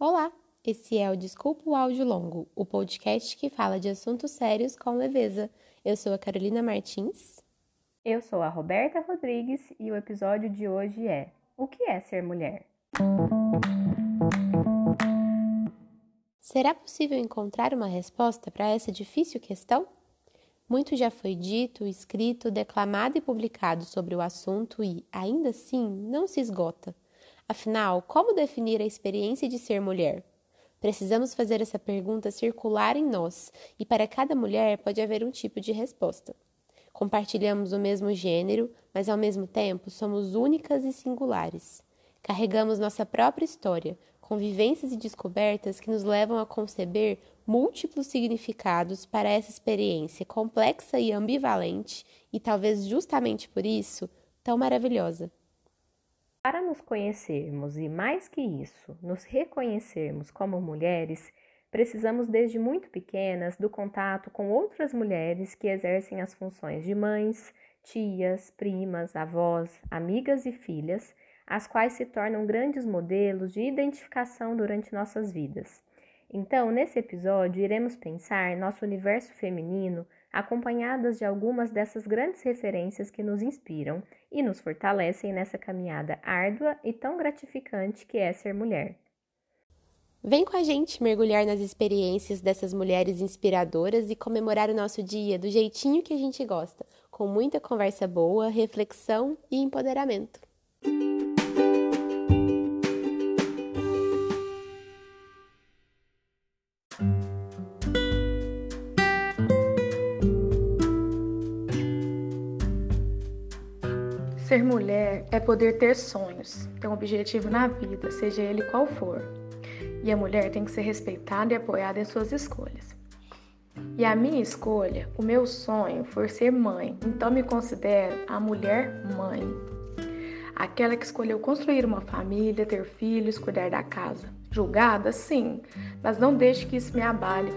Olá, esse é o Desculpa o Áudio Longo, o podcast que fala de assuntos sérios com leveza. Eu sou a Carolina Martins. Eu sou a Roberta Rodrigues e o episódio de hoje é O que é ser mulher? Será possível encontrar uma resposta para essa difícil questão? Muito já foi dito, escrito, declamado e publicado sobre o assunto e, ainda assim, não se esgota. Afinal, como definir a experiência de ser mulher? Precisamos fazer essa pergunta circular em nós, e para cada mulher pode haver um tipo de resposta. Compartilhamos o mesmo gênero, mas ao mesmo tempo somos únicas e singulares. Carregamos nossa própria história, convivências e descobertas que nos levam a conceber múltiplos significados para essa experiência complexa e ambivalente, e talvez justamente por isso, tão maravilhosa. Para nos conhecermos e, mais que isso, nos reconhecermos como mulheres, precisamos desde muito pequenas do contato com outras mulheres que exercem as funções de mães, tias, primas, avós, amigas e filhas, as quais se tornam grandes modelos de identificação durante nossas vidas. Então, nesse episódio, iremos pensar nosso universo feminino acompanhadas de algumas dessas grandes referências que nos inspiram e nos fortalecem nessa caminhada árdua e tão gratificante que é ser mulher. Vem com a gente mergulhar nas experiências dessas mulheres inspiradoras e comemorar o nosso dia do jeitinho que a gente gosta, com muita conversa boa, reflexão e empoderamento. Ser mulher é poder ter sonhos, ter um objetivo na vida, seja ele qual for. E a mulher tem que ser respeitada e apoiada em suas escolhas. E a minha escolha, o meu sonho, foi ser mãe, então me considero a mulher mãe. Aquela que escolheu construir uma família, ter filhos, cuidar da casa. Julgada, sim, mas não deixe que isso me abale,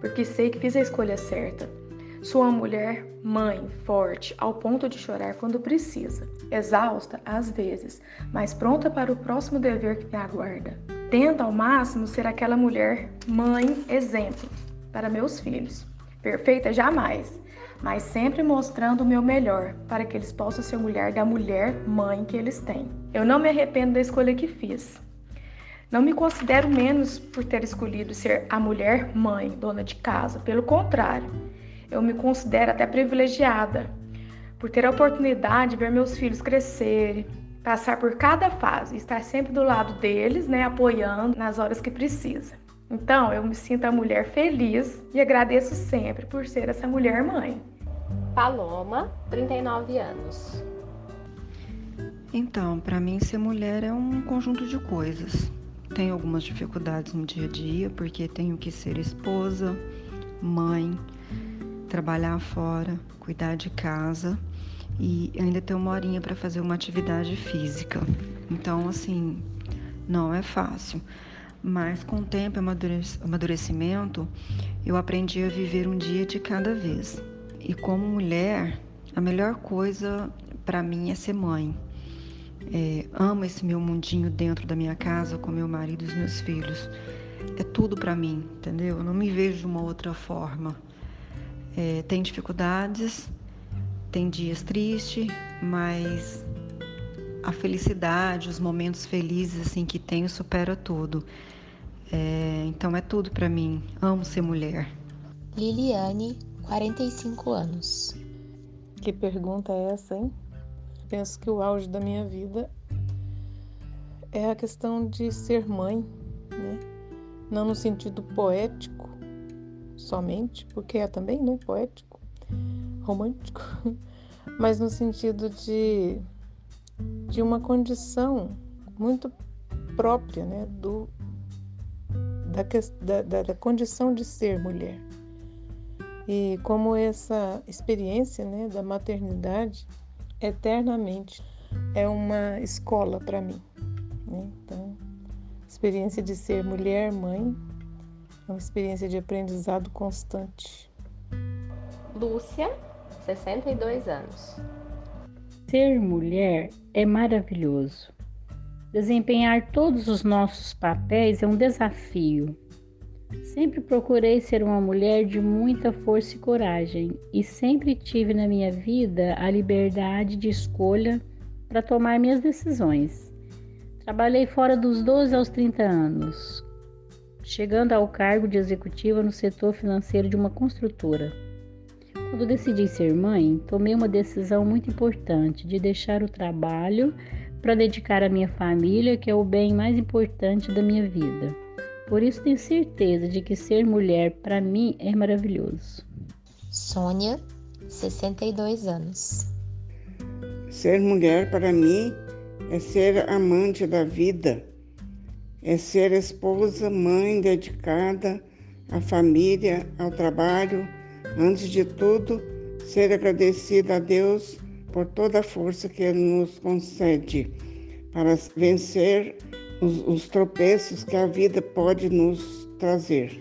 porque sei que fiz a escolha certa. Sou uma mulher mãe, forte, ao ponto de chorar quando precisa, exausta às vezes, mas pronta para o próximo dever que me aguarda. Tento ao máximo ser aquela mulher mãe exemplo para meus filhos. Perfeita jamais, mas sempre mostrando o meu melhor para que eles possam ser mulher da mulher mãe que eles têm. Eu não me arrependo da escolha que fiz. Não me considero menos por ter escolhido ser a mulher mãe, dona de casa. Pelo contrário, eu me considero até privilegiada por ter a oportunidade de ver meus filhos crescerem, passar por cada fase, estar sempre do lado deles, né, apoiando nas horas que precisa. Então, eu me sinto a mulher feliz e agradeço sempre por ser essa mulher mãe. Paloma, 39 anos. Então, para mim ser mulher é um conjunto de coisas. Tenho algumas dificuldades no dia a dia, porque tenho que ser esposa, mãe, trabalhar fora, cuidar de casa e ainda ter uma horinha para fazer uma atividade física. Então, assim, não é fácil. Mas com o tempo e amadurecimento, eu aprendi a viver um dia de cada vez. E como mulher, a melhor coisa para mim é ser mãe. É, amo esse meu mundinho dentro da minha casa com meu marido e os meus filhos. É tudo para mim, entendeu? Eu não me vejo de uma outra forma. É, tem dificuldades, tem dias tristes, mas a felicidade, os momentos felizes assim que tenho supera tudo. É, então é tudo para mim. Amo ser mulher. Liliane, 45 anos. Que pergunta é essa, hein? Penso que o auge da minha vida é a questão de ser mãe, né? Não no sentido poético, somente, porque é também né, poético, romântico, mas no sentido de, de uma condição muito própria né, do, da, da, da condição de ser mulher. E como essa experiência né, da maternidade eternamente é uma escola para mim. Né? Então, experiência de ser mulher, mãe, é uma experiência de aprendizado constante. Lúcia, 62 anos. Ser mulher é maravilhoso. Desempenhar todos os nossos papéis é um desafio. Sempre procurei ser uma mulher de muita força e coragem e sempre tive na minha vida a liberdade de escolha para tomar minhas decisões. Trabalhei fora dos 12 aos 30 anos, chegando ao cargo de executiva no setor financeiro de uma construtora. Quando decidi ser mãe, tomei uma decisão muito importante de deixar o trabalho para dedicar à minha família, que é o bem mais importante da minha vida. Por isso tenho certeza de que ser mulher para mim é maravilhoso. Sônia, 62 anos. Ser mulher para mim é ser amante da vida, é ser esposa, mãe dedicada à família, ao trabalho, antes de tudo, ser agradecida a Deus por toda a força que Ele nos concede para vencer os, os tropeços que a vida pode nos trazer.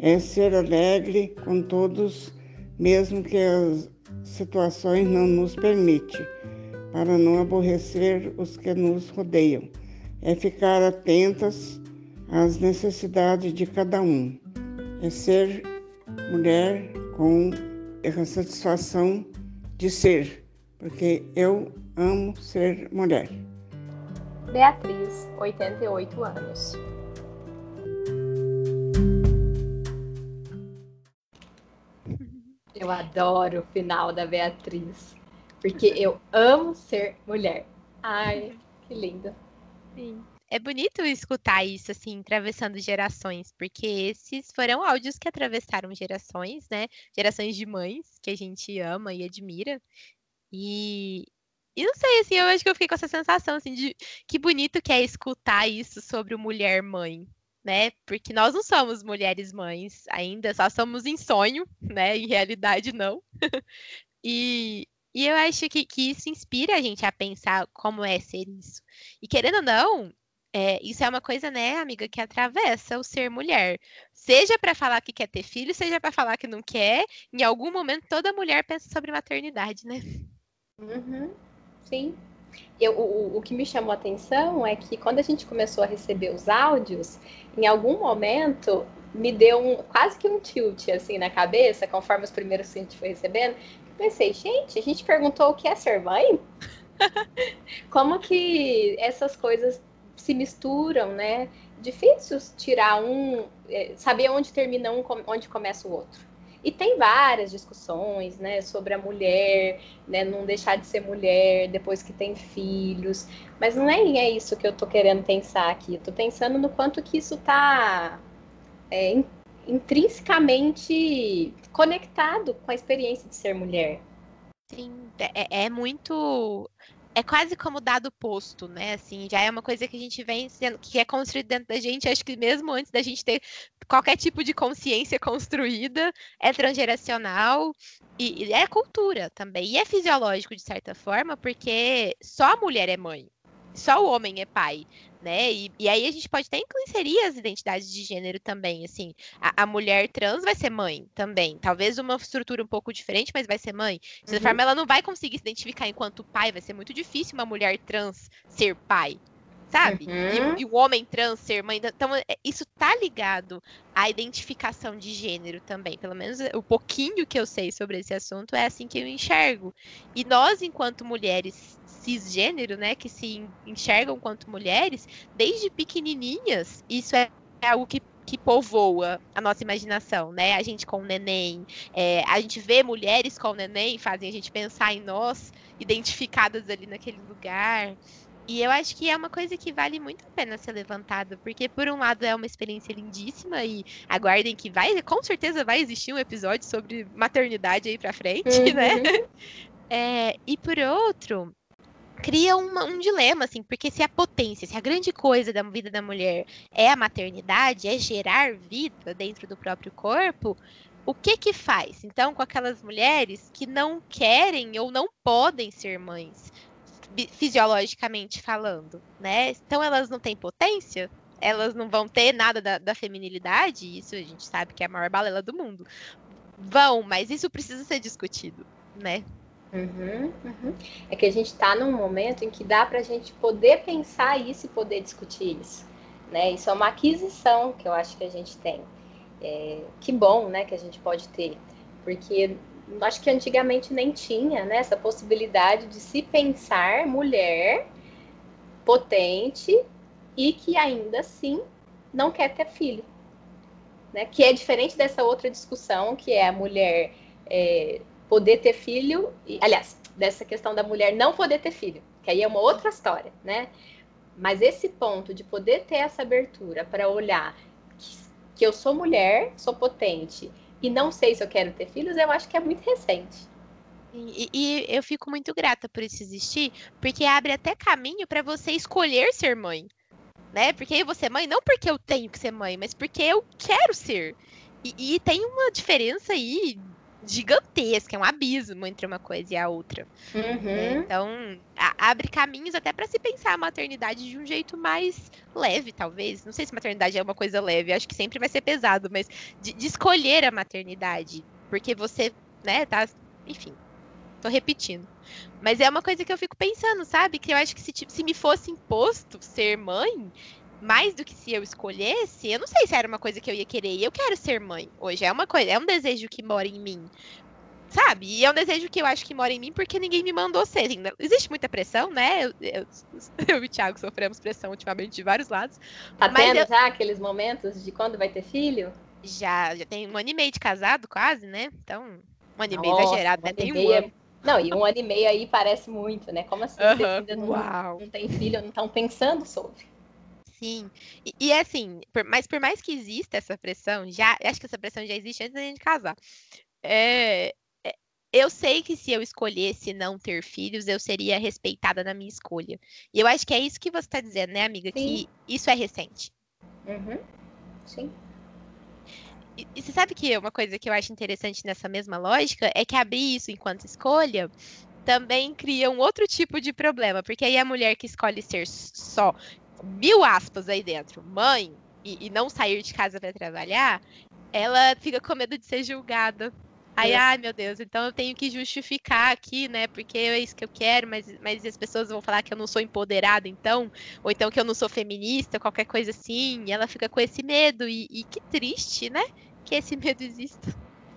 É ser alegre com todos, mesmo que as situações não nos permitem, para não aborrecer os que nos rodeiam. É ficar atentas às necessidades de cada um. É ser mulher com a satisfação de ser, porque eu amo ser mulher. Beatriz, 88 anos. Eu adoro o final da Beatriz, porque eu amo ser mulher. Ai, que linda. Sim. É bonito escutar isso, assim, atravessando gerações, porque esses foram áudios que atravessaram gerações, né? Gerações de mães que a gente ama e admira. E, e não sei, assim, eu acho que eu fiquei com essa sensação, assim, de que bonito que é escutar isso sobre o mulher-mãe, né? Porque nós não somos mulheres mães ainda, só somos em sonho, né? Em realidade, não. e, e eu acho que, que isso inspira a gente a pensar como é ser isso. E querendo ou não, é, isso é uma coisa, né, amiga, que atravessa o ser mulher. Seja para falar que quer ter filho, seja para falar que não quer, em algum momento toda mulher pensa sobre maternidade, né? Uhum. Sim. Eu, o, o que me chamou a atenção é que quando a gente começou a receber os áudios, em algum momento me deu um, quase que um tilt assim na cabeça, conforme os primeiros que a gente foi recebendo. Eu pensei, gente, a gente perguntou o que é ser mãe? Como que essas coisas se misturam, né? Difícil tirar um, é, saber onde termina um, onde começa o outro. E tem várias discussões, né, sobre a mulher, né, não deixar de ser mulher depois que tem filhos. Mas não é, é isso que eu tô querendo pensar aqui. Eu tô pensando no quanto que isso tá é, intrinsecamente conectado com a experiência de ser mulher. Sim, é, é muito é quase como dado posto, né? Assim, já é uma coisa que a gente vem sendo, que é construído dentro da gente, acho que mesmo antes da gente ter qualquer tipo de consciência construída, é transgeracional e, e é cultura também. E é fisiológico, de certa forma, porque só a mulher é mãe, só o homem é pai né? E, e, aí a gente pode até inserir as identidades de gênero também, assim. A, a, mulher trans vai ser mãe também. Talvez uma estrutura um pouco diferente, mas vai ser mãe. De certa uhum. forma, ela não vai conseguir se identificar enquanto pai. Vai ser muito difícil uma mulher trans ser pai. Sabe? Uhum. E, e, o homem trans ser mãe. Então, é, isso tá ligado à identificação de gênero também. Pelo menos o pouquinho que eu sei sobre esse assunto é assim que eu enxergo. E nós, enquanto mulheres cisgênero, né, que se enxergam quanto mulheres, desde pequenininhas, isso é algo que que povoa a nossa imaginação, né? A gente com o neném, é, a gente vê mulheres com o neném, fazem a gente pensar em nós, identificadas ali naquele lugar. E eu acho que é uma coisa que vale muito a pena ser levantada, porque por um lado é uma experiência lindíssima e aguardem que vai, com certeza vai existir um episódio sobre maternidade aí pra frente, né? uhum. né? É, e por outro, cria uma, um dilema, assim, porque se a potência, se a grande coisa da vida da mulher é a maternidade, é gerar vida dentro do próprio corpo, o que que faz, então, com aquelas mulheres que não querem ou não podem ser mães, fisiologicamente falando, né? Então, elas não têm potência? Elas não vão ter nada da, da feminilidade? Isso a gente sabe que é a maior balela do mundo. Vão, mas isso precisa ser discutido, né? Uhum, uhum. É que a gente está num momento em que dá para a gente poder pensar isso e poder discutir isso. Né? Isso é uma aquisição que eu acho que a gente tem. É, que bom né, que a gente pode ter, porque acho que antigamente nem tinha né, essa possibilidade de se pensar mulher potente e que ainda assim não quer ter filho. Né? Que é diferente dessa outra discussão, que é a mulher é, poder ter filho, e, aliás, dessa questão da mulher não poder ter filho, que aí é uma outra história, né? Mas esse ponto de poder ter essa abertura para olhar que, que eu sou mulher, sou potente e não sei se eu quero ter filhos, eu acho que é muito recente. E, e, eu fico muito grata por isso existir, porque abre até caminho para você escolher ser mãe né? Porque eu vou ser mãe não porque eu tenho que ser mãe, mas porque eu quero ser. E, e tem uma diferença aí gigantesca, é um abismo entre uma coisa e a outra. Uhum. Então, a, abre caminhos até para se pensar a maternidade de um jeito mais leve, talvez. Não sei se maternidade é uma coisa leve, acho que sempre vai ser pesado, mas de, de escolher a maternidade, porque você, né, tá, enfim, tô repetindo. Mas é uma coisa que eu fico pensando, sabe? Que eu acho que se, se me fosse imposto ser mãe, mais do que se eu escolhesse, eu não sei se era uma coisa que eu ia querer. E eu quero ser mãe hoje. É uma coisa, é um desejo que mora em mim. Sabe? E é um desejo que eu acho que mora em mim porque ninguém me mandou ser. Existe muita pressão, né? Eu, eu, eu e o Thiago sofremos pressão ultimamente de vários lados. Tá tendo eu... já aqueles momentos de quando vai ter filho? Já, já tem um ano e meio de casado, quase, né? Então, um ano e meio exagerado, né? Tem um ano. É não, e um ano e meio aí parece muito, né? Como assim? Uhum. Não, não tem filho, não estão pensando sobre. Sim. E, e assim, por, mas por mais que exista essa pressão, já acho que essa pressão já existe antes da gente casar. É, é, eu sei que se eu escolhesse não ter filhos, eu seria respeitada na minha escolha. E eu acho que é isso que você está dizendo, né, amiga? Sim. Que isso é recente. Uhum. Sim. E, e você sabe que uma coisa que eu acho interessante nessa mesma lógica é que abrir isso enquanto escolha também cria um outro tipo de problema, porque aí a mulher que escolhe ser só mil aspas aí dentro, mãe, e, e não sair de casa para trabalhar, ela fica com medo de ser julgada. Aí, é. ai meu Deus, então eu tenho que justificar aqui, né? Porque é isso que eu quero, mas, mas as pessoas vão falar que eu não sou empoderada, então, ou então que eu não sou feminista, qualquer coisa assim. E ela fica com esse medo. E, e que triste, né? Que esse medo exista.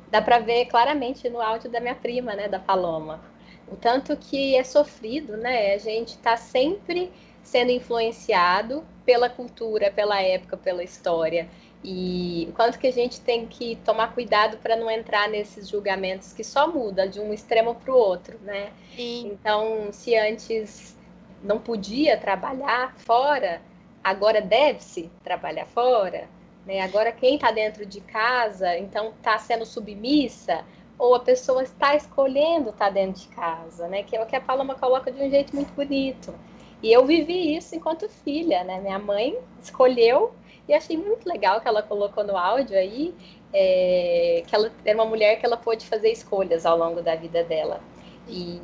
Dá pra ver claramente no áudio da minha prima, né? Da Paloma. O tanto que é sofrido, né? A gente tá sempre sendo influenciado pela cultura, pela época, pela história. E o quanto que a gente tem que tomar cuidado para não entrar nesses julgamentos que só muda de um extremo para o outro, né? Sim. Então, se antes não podia trabalhar fora, agora deve-se trabalhar fora, né? Agora quem está dentro de casa, então está sendo submissa, ou a pessoa está escolhendo estar tá dentro de casa, né? Que é o que a Paloma coloca de um jeito muito bonito. E eu vivi isso enquanto filha, né? Minha mãe escolheu e achei muito legal que ela colocou no áudio aí, é, que ela era uma mulher que ela pôde fazer escolhas ao longo da vida dela. E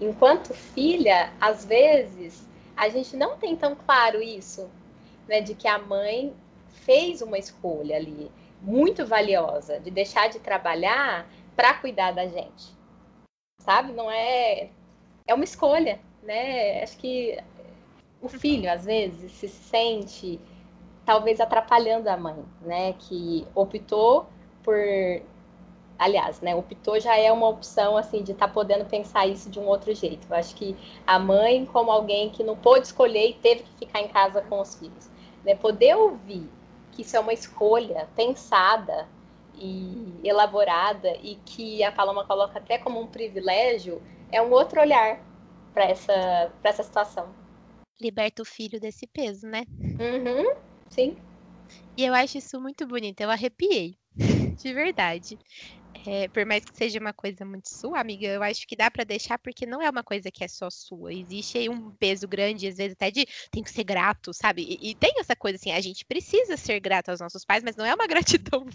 enquanto filha, às vezes, a gente não tem tão claro isso, né, de que a mãe fez uma escolha ali muito valiosa de deixar de trabalhar para cuidar da gente. Sabe? Não é é uma escolha, né? Acho que o filho às vezes se sente talvez atrapalhando a mãe, né? Que optou por. Aliás, né? Optou já é uma opção, assim, de estar tá podendo pensar isso de um outro jeito. Eu acho que a mãe, como alguém que não pôde escolher e teve que ficar em casa com os filhos, né? Poder ouvir que isso é uma escolha pensada e elaborada e que a Paloma coloca até como um privilégio, é um outro olhar para essa, essa situação. Liberta o filho desse peso, né? Uhum. Sim. E eu acho isso muito bonito, eu arrepiei, de verdade. É, por mais que seja uma coisa muito sua, amiga, eu acho que dá para deixar porque não é uma coisa que é só sua. Existe aí um peso grande, às vezes até de tem que ser grato, sabe? E, e tem essa coisa assim, a gente precisa ser grato aos nossos pais, mas não é uma gratidão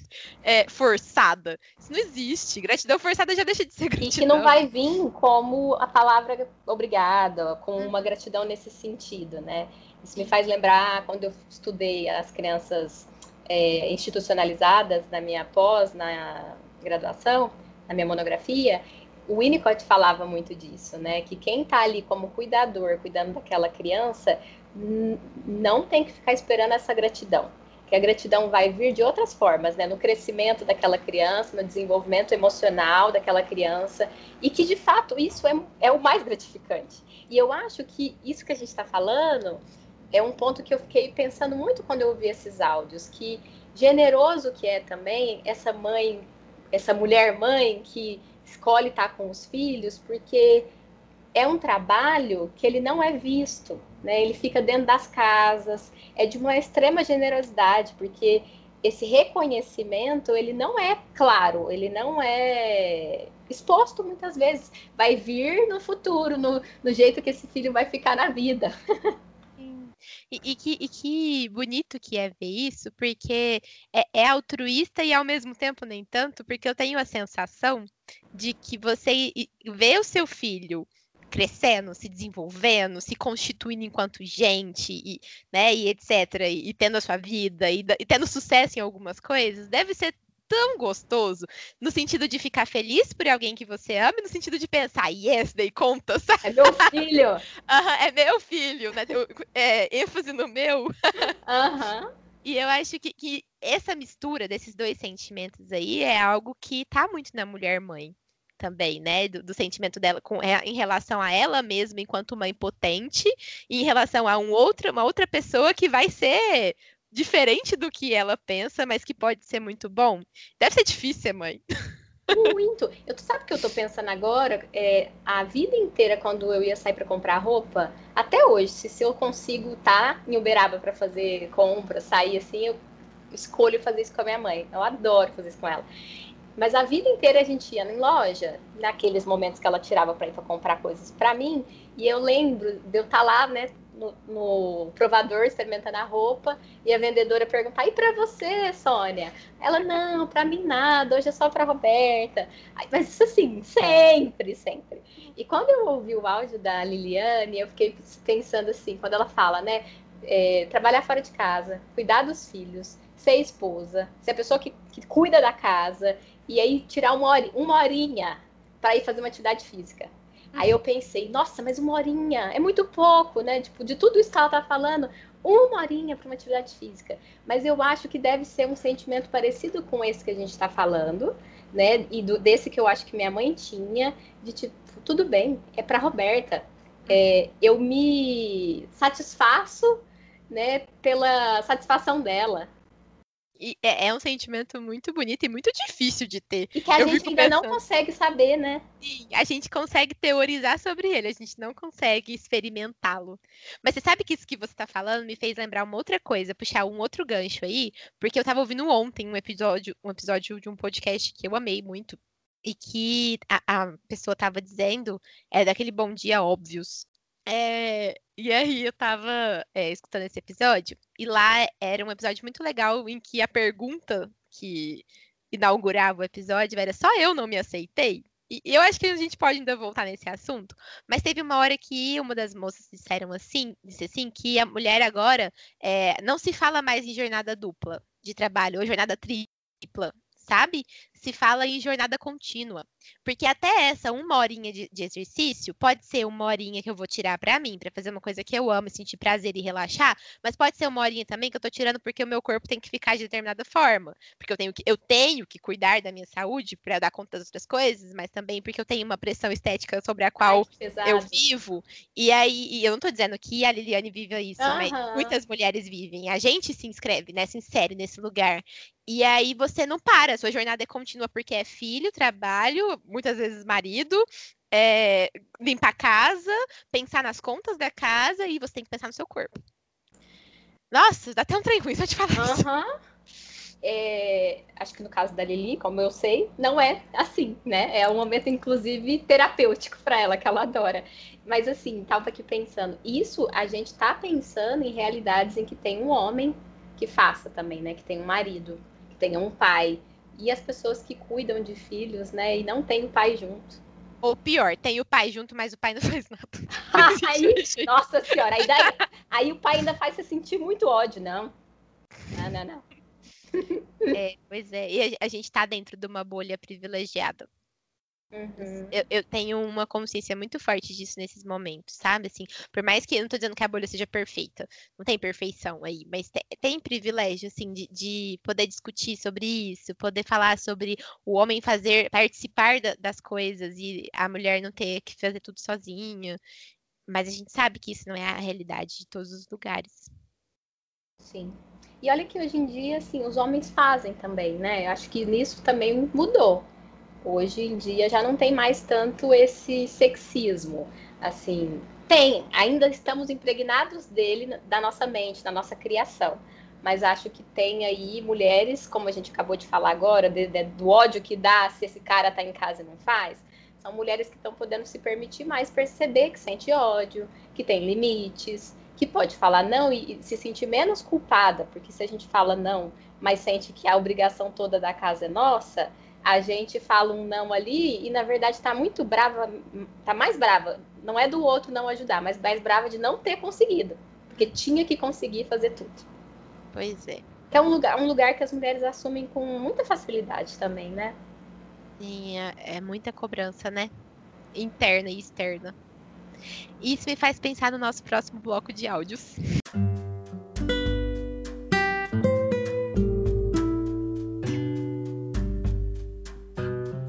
é, forçada. Isso não existe. Gratidão forçada já deixa de ser gratidão. E que não vai vir como a palavra obrigada, com uma gratidão nesse sentido, né? Isso me faz lembrar quando eu estudei as crianças é, institucionalizadas na minha pós, na graduação, na minha monografia, o Winnicott falava muito disso, né? Que quem está ali como cuidador, cuidando daquela criança, não tem que ficar esperando essa gratidão. Que a gratidão vai vir de outras formas, né? No crescimento daquela criança, no desenvolvimento emocional daquela criança. E que, de fato, isso é, é o mais gratificante. E eu acho que isso que a gente está falando é um ponto que eu fiquei pensando muito quando eu ouvi esses áudios. Que generoso que é também essa mãe, essa mulher mãe que escolhe estar com os filhos, porque é um trabalho que ele não é visto, né? Ele fica dentro das casas, é de uma extrema generosidade, porque esse reconhecimento ele não é claro, ele não é exposto muitas vezes. Vai vir no futuro, no, no jeito que esse filho vai ficar na vida. E, e, que, e que bonito que é ver isso, porque é, é altruísta e ao mesmo tempo nem tanto, porque eu tenho a sensação de que você vê o seu filho crescendo, se desenvolvendo, se constituindo enquanto gente, e, né, e etc, e, e tendo a sua vida, e, e, tendo sucesso em algumas coisas, deve ser tão gostoso, no sentido de ficar feliz por alguém que você ama, no sentido de pensar, yes, dei conta, sabe? É meu filho! uhum, é meu filho, né? É, ênfase no meu. Uhum. E eu acho que, que essa mistura desses dois sentimentos aí é algo que tá muito na mulher mãe também, né? Do, do, sentimento dela com, é, em relação a ela mesma enquanto mãe potente e em relação a um outro, uma outra pessoa que vai ser diferente do que ela pensa, mas que pode ser muito bom. Deve ser difícil ser mãe. Muito. Eu, tu sabe o que eu tô pensando agora? É, a vida inteira, quando eu ia sair para comprar roupa, até hoje, se, se eu consigo estar tá em Uberaba para fazer compra, sair assim, eu escolho fazer isso com a minha mãe. Eu adoro fazer isso com ela. Mas a vida inteira a gente ia em loja, naqueles momentos que ela tirava para ir para comprar coisas para mim, e eu lembro de eu estar tá lá, né, no, no, provador experimentando a roupa e a vendedora perguntar: "E para você, Sônia?" Ela: "Não, para mim nada, hoje é só para Roberta". Mas isso assim, sempre, sempre. E quando eu ouvi o áudio da Liliane, eu fiquei pensando assim, quando ela fala, né, é, trabalhar fora de casa, cuidar dos filhos, ser esposa, ser a pessoa que, que cuida da casa e aí tirar uma, hora, uma horinha para ir fazer uma atividade física. Aí eu pensei, nossa, mas uma horinha é muito pouco, né? Tipo, de tudo isso que ela tá falando, uma horinha para uma atividade física. Mas eu acho que deve ser um sentimento parecido com esse que a gente está falando, né? E do, desse que eu acho que minha mãe tinha, de tipo, tudo bem, é para Roberta. É, eu me satisfaço, né, pela satisfação dela, é, é, um sentimento muito bonito e muito difícil de ter. E que a eu gente ainda pensando. não consegue saber, né? Sim, a gente consegue teorizar sobre ele, a gente não consegue experimentá-lo. Mas você sabe que isso que você está falando me fez lembrar uma outra coisa, puxar um outro gancho aí, porque eu estava ouvindo ontem um episódio, um episódio de um podcast que eu amei muito. E que a, a pessoa estava dizendo é daquele bom dia óbvios. É, e aí eu tava é, escutando esse episódio, e lá era um episódio muito legal em que a pergunta que inaugurava o episódio era só eu não me aceitei. E eu acho que a gente pode ainda voltar nesse assunto, mas teve uma hora que uma das moças disseram assim, disse assim, que a mulher agora é, não se fala mais em jornada dupla de trabalho ou jornada tripla, sabe? Se fala em jornada contínua. Porque até essa uma horinha de, de exercício pode ser uma horinha que eu vou tirar para mim, para fazer uma coisa que eu amo, sentir prazer e relaxar, mas pode ser uma horinha também que eu tô tirando porque o meu corpo tem que ficar de determinada forma. Porque eu tenho que, eu tenho que cuidar da minha saúde para dar conta das outras coisas, mas também porque eu tenho uma pressão estética sobre a qual Ai, eu vivo. E aí, e eu não tô dizendo que a Liliane vive isso, uhum. mas muitas mulheres vivem. A gente se inscreve, né? Se insere nesse lugar. E aí você não para, sua jornada é contínua porque é filho, trabalho, muitas vezes marido, é, limpar a casa, pensar nas contas da casa e você tem que pensar no seu corpo. Nossa, dá até um trem ruim só te falar uhum. É, acho que no caso da Lili, como eu sei, não é assim, né? É um momento, inclusive, terapêutico para ela, que ela adora. Mas assim, tava aqui pensando, isso a gente tá pensando em realidades em que tem um homem que faça também, né? Que tem um marido tenha um pai. E as pessoas que cuidam de filhos, né, e não tem o pai junto. Ou pior, tem o pai junto, mas o pai não faz nada. aí, nossa senhora, aí, daí, aí o pai ainda faz você sentir muito ódio, não. Não, não, não. É, pois é, e a, a gente tá dentro de uma bolha privilegiada. Uhum. Eu, eu, tenho uma consciência muito forte disso nesses momentos, sabe? Assim, por mais que eu não tô dizendo que a bolha seja perfeita, não tem perfeição aí, mas te, tem privilégio, assim, de, de, poder discutir sobre isso, poder falar sobre o homem fazer, participar da, das coisas e a mulher não ter que fazer tudo sozinha. Mas a gente sabe que isso não é a realidade de todos os lugares. Sim. E olha que hoje em dia, assim, os homens fazem também, né? Acho que nisso também mudou Hoje em dia já não tem mais tanto esse sexismo. Assim, tem, ainda estamos impregnados dele, da nossa mente, da nossa criação. Mas acho que tem aí mulheres, como a gente acabou de falar agora, de, de, do ódio que dá se esse cara tá em casa e não faz. São mulheres que estão podendo se permitir mais perceber que sente ódio, que tem limites, que pode falar não e, e se sentir menos culpada, porque se a gente fala não, mas sente que a obrigação toda da casa é nossa, a gente fala um não ali e na verdade está muito brava, tá mais brava. Não é do outro não ajudar, mas mais brava de não ter conseguido, porque tinha que conseguir fazer tudo. Pois é. Que é um lugar, um lugar que as mulheres assumem com muita facilidade também, né? Sim, é, é muita cobrança, né? Interna e externa. Isso me faz pensar no nosso próximo bloco de áudios.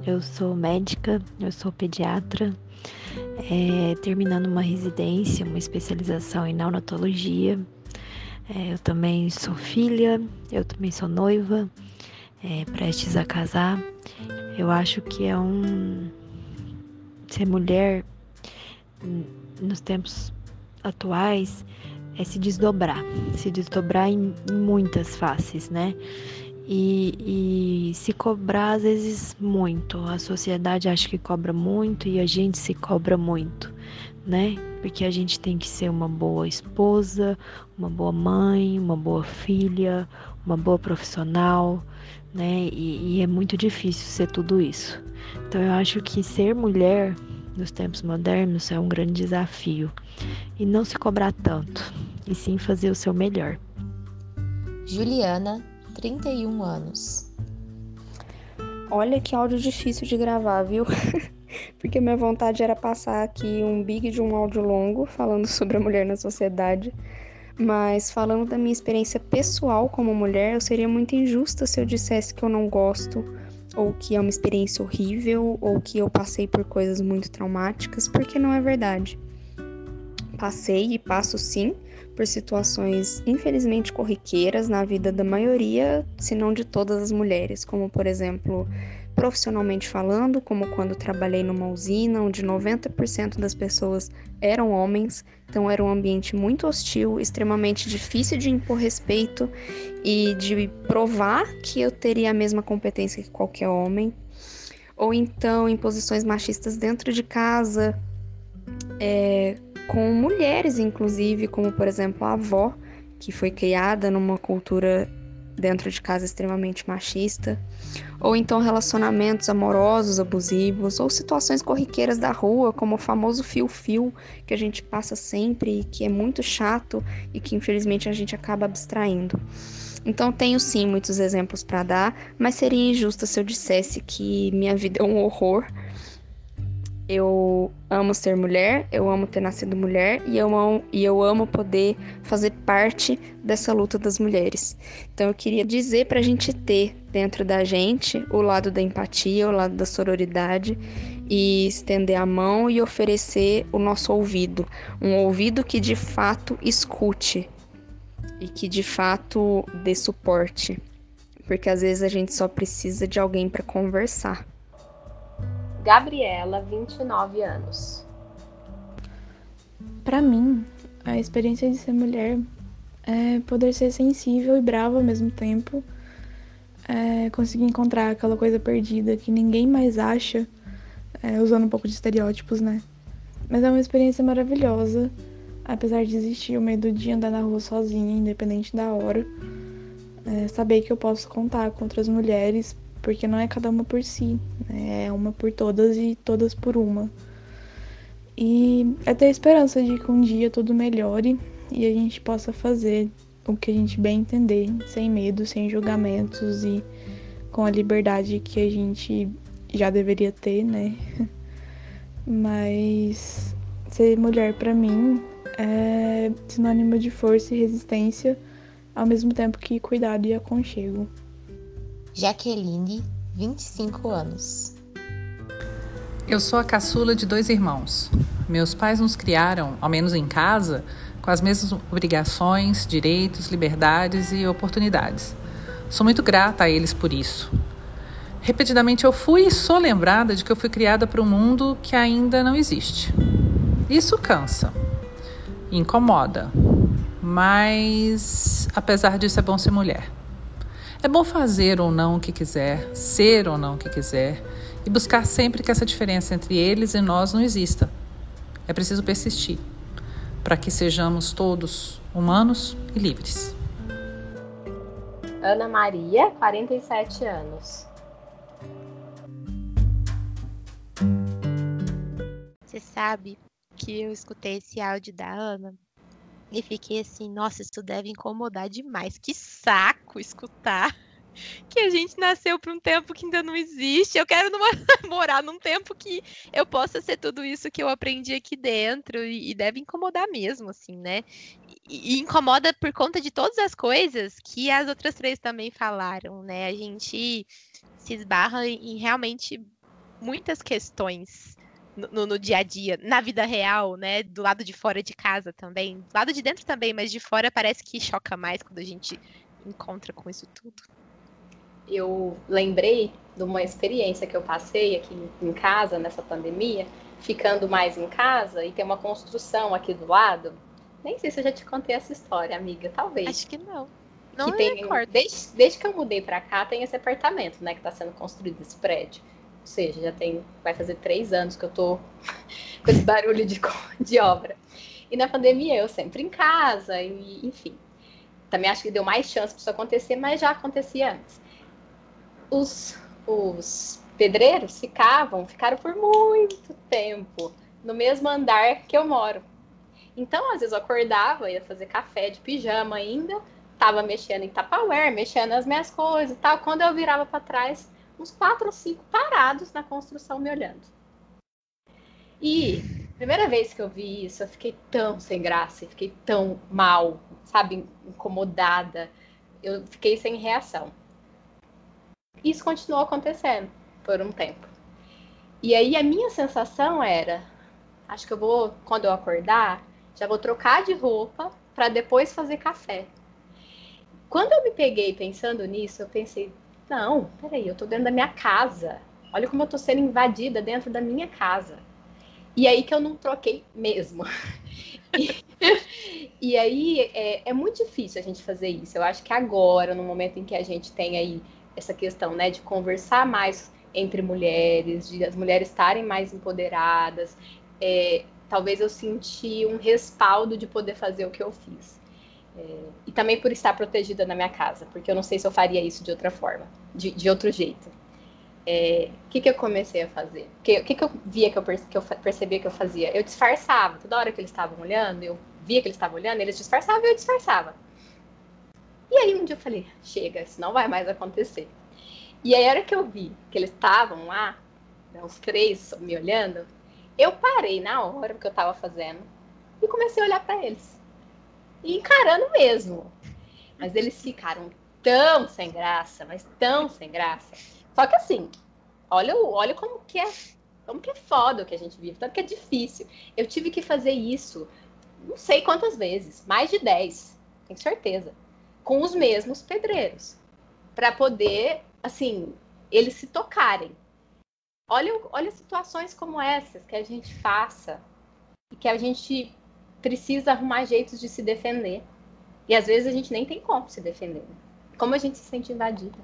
Eu sou médica, eu sou pediatra, é, terminando uma residência, uma especialização em neonatologia. É, eu também sou filha, eu também sou noiva, é, prestes a casar. Eu acho que é um. Ser mulher nos tempos atuais é se desdobrar, se desdobrar em, em muitas faces, né? E, e, se cobrar às vezes muito. A sociedade acha que cobra muito e a gente se cobra muito, né? Porque a gente tem que ser uma boa esposa, uma boa mãe, uma boa filha, uma boa profissional, né? E, e é muito difícil ser tudo isso. Então eu acho que ser mulher nos tempos modernos é um grande desafio e não se cobrar tanto, e sim fazer o seu melhor. Juliana 31 anos. Olha que áudio difícil de gravar, viu? Porque minha vontade era passar aqui um big de um áudio longo falando sobre a mulher na sociedade. Mas falando da minha experiência pessoal como mulher, eu seria muito injusta se eu dissesse que eu não gosto, ou que é uma experiência horrível, ou que eu passei por coisas muito traumáticas, porque não é verdade. Passei e passo sim por situações infelizmente corriqueiras na vida da maioria, se não de todas as mulheres, como por exemplo, profissionalmente falando, como quando trabalhei numa usina onde 90% das pessoas eram homens, então era um ambiente muito hostil, extremamente difícil de impor respeito e de provar que eu teria a mesma competência que qualquer homem. Ou então em posições machistas dentro de casa, é, com mulheres, inclusive, como por exemplo a avó, que foi criada numa cultura dentro de casa extremamente machista, ou então relacionamentos amorosos abusivos, ou situações corriqueiras da rua, como o famoso fio-fio que a gente passa sempre e que é muito chato e que infelizmente a gente acaba abstraindo. Então tenho sim muitos exemplos para dar, mas seria injusto se eu dissesse que minha vida é um horror eu amo ser mulher, eu amo ter nascido mulher e eu amo, e eu amo poder fazer parte dessa luta das mulheres. Então eu queria dizer para a gente ter dentro da gente o lado da empatia, o lado da sororidade e estender a mão e oferecer o nosso ouvido, um ouvido que de fato escute e que de fato dê suporte, porque às vezes a gente só precisa de alguém para conversar. Gabriela, 29 anos. Para mim, a experiência de ser mulher é poder ser sensível e brava ao mesmo tempo, é conseguir encontrar aquela coisa perdida que ninguém mais acha, é, usando um pouco de estereótipos, né? Mas é uma experiência maravilhosa, apesar de existir o medo de andar na rua sozinha, independente da hora. É, saber que eu posso contar com outras mulheres porque não é cada uma por si, né? é uma por todas e todas por uma. E é ter esperança de que um dia tudo melhore e a gente possa fazer o que a gente bem entender, sem medo, sem julgamentos e com a liberdade que a gente já deveria ter, né? Mas ser mulher para mim é sinônimo de força e resistência, ao mesmo tempo que cuidado e aconchego. Jaqueline, 25 anos. Eu sou a caçula de dois irmãos. Meus pais nos criaram, ao menos em casa, com as mesmas obrigações, direitos, liberdades e oportunidades. Sou muito grata a eles por isso. Repetidamente eu fui e sou lembrada de que eu fui criada para um mundo que ainda não existe. Isso cansa, incomoda, mas apesar disso é bom ser mulher. É bom fazer ou não o que quiser, ser ou não o que quiser e buscar sempre que essa diferença entre eles e nós não exista. É preciso persistir para que sejamos todos humanos e livres. Ana Maria, 47 anos. Você sabe que eu escutei esse áudio da Ana e fiquei assim, nossa, isso deve incomodar demais. Que saco escutar que a gente nasceu para um tempo que ainda não existe. Eu quero numa, morar num tempo que eu possa ser tudo isso que eu aprendi aqui dentro e, e deve incomodar mesmo, assim, né? E, e, incomoda por conta de todas as coisas que as outras três também falaram, né? A gente se esbarra em, realmente muitas questões no, no, dia a dia, na vida real, né? Do lado de fora de casa também. Do lado de dentro também, mas de fora parece que choca mais quando a gente encontra com isso tudo eu lembrei de uma experiência que eu passei aqui em casa nessa pandemia, ficando mais em casa e tem uma construção aqui do lado. Nem sei se eu já te contei essa história, amiga, talvez. Acho que não. Não que tem, desde, desde, que eu mudei para cá, tem esse apartamento, né, que está sendo construído, esse prédio. Ou seja, já tem, vai fazer três anos que eu tô com esse barulho de, de obra. E na pandemia eu sempre em casa, e enfim. Também acho que deu mais chance para isso acontecer, mas já acontecia antes os, os pedreiros ficavam, ficaram por muito tempo no mesmo andar que eu moro. Então, às vezes eu acordava, ia fazer café de pijama ainda, tava mexendo em Tupperware, mexendo nas minhas coisas e tal. Quando eu virava para trás, uns quatro ou cinco parados na construção me olhando. E primeira vez que eu vi isso, eu fiquei tão sem graça, fiquei tão mal, sabe, incomodada. Eu fiquei sem reação. Isso continuou acontecendo por um tempo. E aí a minha sensação era, acho que eu vou, quando eu acordar, já vou trocar de roupa para depois fazer café. Quando eu me peguei pensando nisso, eu pensei, não, peraí, eu tô dentro da minha casa. Olha como eu tô sendo invadida dentro da minha casa. E aí que eu não troquei mesmo. e, aí é, é muito difícil a gente fazer isso. Eu acho que agora, no momento em que a gente tem aí essa questão, né, de conversar mais entre mulheres, de as mulheres estarem mais empoderadas. É, talvez eu senti um respaldo de poder fazer o que eu fiz. É, e também por estar protegida na minha casa, porque eu não sei se eu faria isso de outra forma, de, de outro jeito. O é, que, que eu comecei a fazer? O que, que, que eu via que eu, que eu percebia que eu fazia? Eu disfarçava. Toda hora que eles estavam olhando, eu via que eles estavam olhando, eles disfarçavam e eu disfarçava. E aí um dia eu falei, chega, isso não vai mais acontecer. E aí a hora que eu vi que eles estavam lá, né, os três me olhando, eu parei na hora que eu estava fazendo e comecei a olhar para eles. E encarando mesmo. Mas eles ficaram tão sem graça, mas tão sem graça. Só que assim, olha, olha como que é, como que é foda o que a gente vive, tanto que é difícil. Eu tive que fazer isso não sei quantas vezes, mais de 10, tenho certeza com os mesmos pedreiros, para poder, assim, eles se tocarem. Olha, olha situações como essas que a gente faça e que a gente precisa arrumar jeitos de se defender. E às vezes a gente nem tem como se defender. Né? Como a gente se sente invadida.